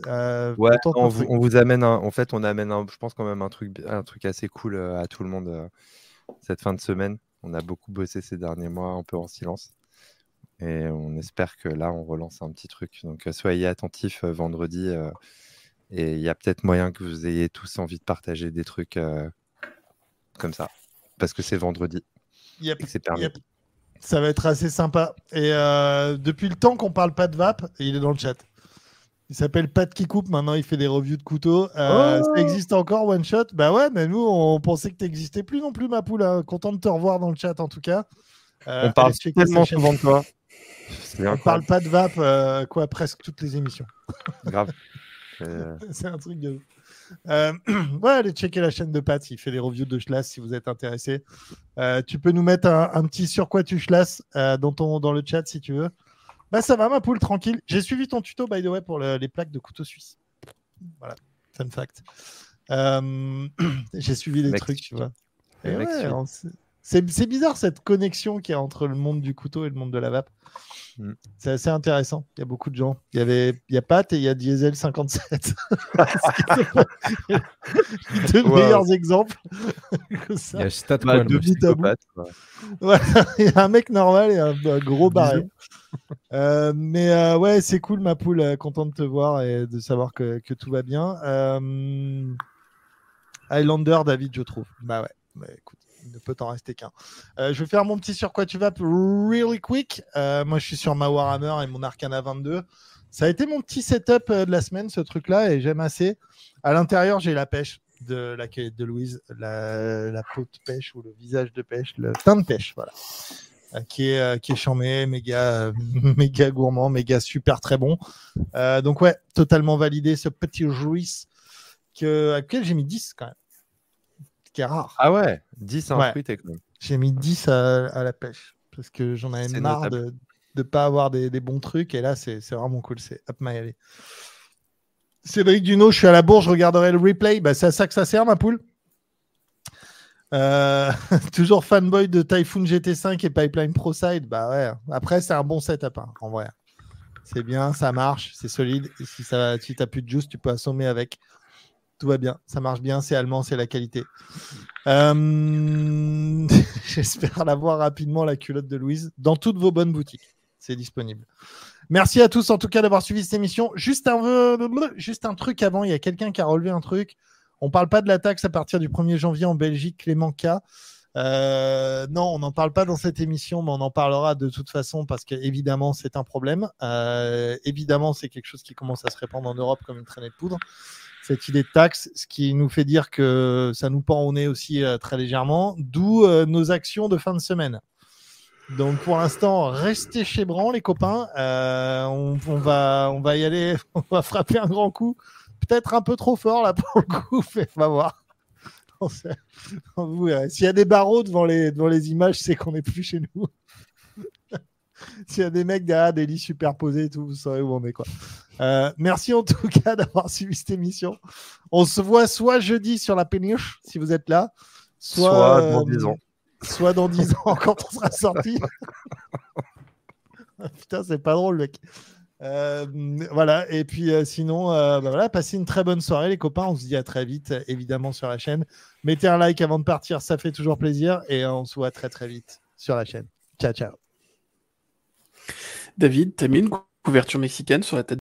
Euh, Ouais, on vous, truc. on vous amène un, en fait, on amène un, je pense quand même un truc, un truc assez cool à tout le monde euh, cette fin de semaine. On a beaucoup bossé ces derniers mois, un peu en silence. Et on espère que là, on relance un petit truc. Donc, euh, soyez attentifs euh, vendredi. euh, et il y a peut-être moyen que vous ayez tous envie de partager des trucs euh, comme ça. Parce que c'est vendredi Yep, et que c'est permis. yep. Ça va être assez sympa. Et euh, depuis le temps qu'on parle pas de vape, il est dans le chat. Il s'appelle Pat qui coupe. Maintenant, il fait des reviews de couteaux. Euh, Oh ça existe encore, One Shot? Bah ouais, mais nous, on pensait que tu n'existais plus non plus, ma poule. hein. Content de te revoir dans le chat, en tout cas. Euh, On parle tellement souvent de toi. On parle pas de vape, euh, quoi, presque toutes les émissions. Grave. Euh, C'est un truc de ouf. Euh, ouais, allez checker la chaîne de Pat, il fait des reviews de Schlass si vous êtes intéressé. Euh, tu peux nous mettre un, un petit sur quoi tu Schlass euh, dans, ton, dans le chat si tu veux. Bah ça va ma poule, tranquille. J'ai suivi ton tuto by the way pour le- les plaques de couteau suisse. Voilà, fun fact. Euh, J'ai suivi des trucs, tu vois. Et ouais, on- c'est- bizarre cette connexion qu'il y a entre le monde du couteau et le monde de la vape. Mm. C'est assez intéressant. Il y a beaucoup de gens. Il y avait, il y a Pat et il y a Diesel 57. deux Wow. meilleurs exemples. Ça. Il y a Stat bah. Ouais, il y a un mec normal et un, un gros barré. Euh, mais euh, ouais, c'est cool, ma poule. euh, content de te voir et de savoir que, que tout va bien. Euh, Highlander, David, je trouve. Bah ouais, bah, écoute, il ne peut t'en rester qu'un. Euh, je vais faire mon petit sur quoi tu vas really quick. Euh, moi, je suis sur ma Warhammer et mon Arcana 22. Ça a été mon petit setup euh, de la semaine, ce truc-là, et j'aime assez. À l'intérieur, j'ai la pêche de la quête de Louise, la, peau de pêche ou le visage de pêche, le teint de pêche, voilà. Qui est, qui est méga, méga gourmand, méga super très bon. Donc ouais, totalement validé ce petit jouisse que, à lequel j'ai mis 10 quand même. Ce qui est rare. Ah ouais, 10 un Ouais. fruit. J'ai mis 10 à, à la pêche parce que j'en avais marre notable. de ne pas avoir des, des bons trucs. Et là, c'est vraiment cool. C'est up my alley. Cédric Duno, je suis à la bourse, je regarderai le replay. Bah, c'est à ça que ça sert, ma poule. Euh, toujours fanboy de Typhoon GT5 et Pipeline ProSide. Bah ouais. Après, c'est un bon setup, hein, en vrai. C'est bien, ça marche, c'est solide. Et si ça, si t'as plus de juice, tu peux assommer avec. Tout va bien, ça marche bien, c'est allemand, c'est la qualité. Euh, J'espère la voir rapidement, la culotte de Louise, dans toutes vos bonnes boutiques. C'est disponible. Merci à tous en tout cas d'avoir suivi cette émission. Juste un, juste un truc avant, il y a quelqu'un qui a relevé un truc. On parle pas de la taxe à partir du 1er janvier en Belgique, Clément K. Euh, non, on n'en parle pas dans cette émission, mais on en parlera de toute façon parce que évidemment c'est un problème. Euh, évidemment, c'est quelque chose qui commence à se répandre en Europe comme une traînée de poudre. Cette idée de taxe, ce qui nous fait dire que ça nous pend au nez aussi euh, très légèrement, d'où euh, nos actions de fin de semaine. Donc pour l'instant, restez chez Bran, les copains. Euh, on, va, on va y aller, on va frapper un grand coup, peut-être un peu trop fort là pour le coup, mais on va voir. S'il y a des barreaux devant les, devant les images, c'est qu'on n'est plus chez nous. S'il y a des mecs derrière des lits superposés et tout, vous saurez où on est quoi. Euh, merci en tout cas d'avoir suivi cette émission. On se voit soit jeudi sur la péniche si vous êtes là, soit, Soit dans euh, 10 ans. soit dans 10 ans quand on sera sorti. Putain, c'est pas drôle, mec. Euh, voilà, et puis euh, sinon, euh, bah voilà, passez une très bonne soirée, les copains. On se dit à très vite, euh, évidemment, sur la chaîne. Mettez un like avant de partir, ça fait toujours plaisir. Et euh, on se voit très très vite sur la chaîne. Ciao, ciao. David, t'as mis une couverture mexicaine sur la tête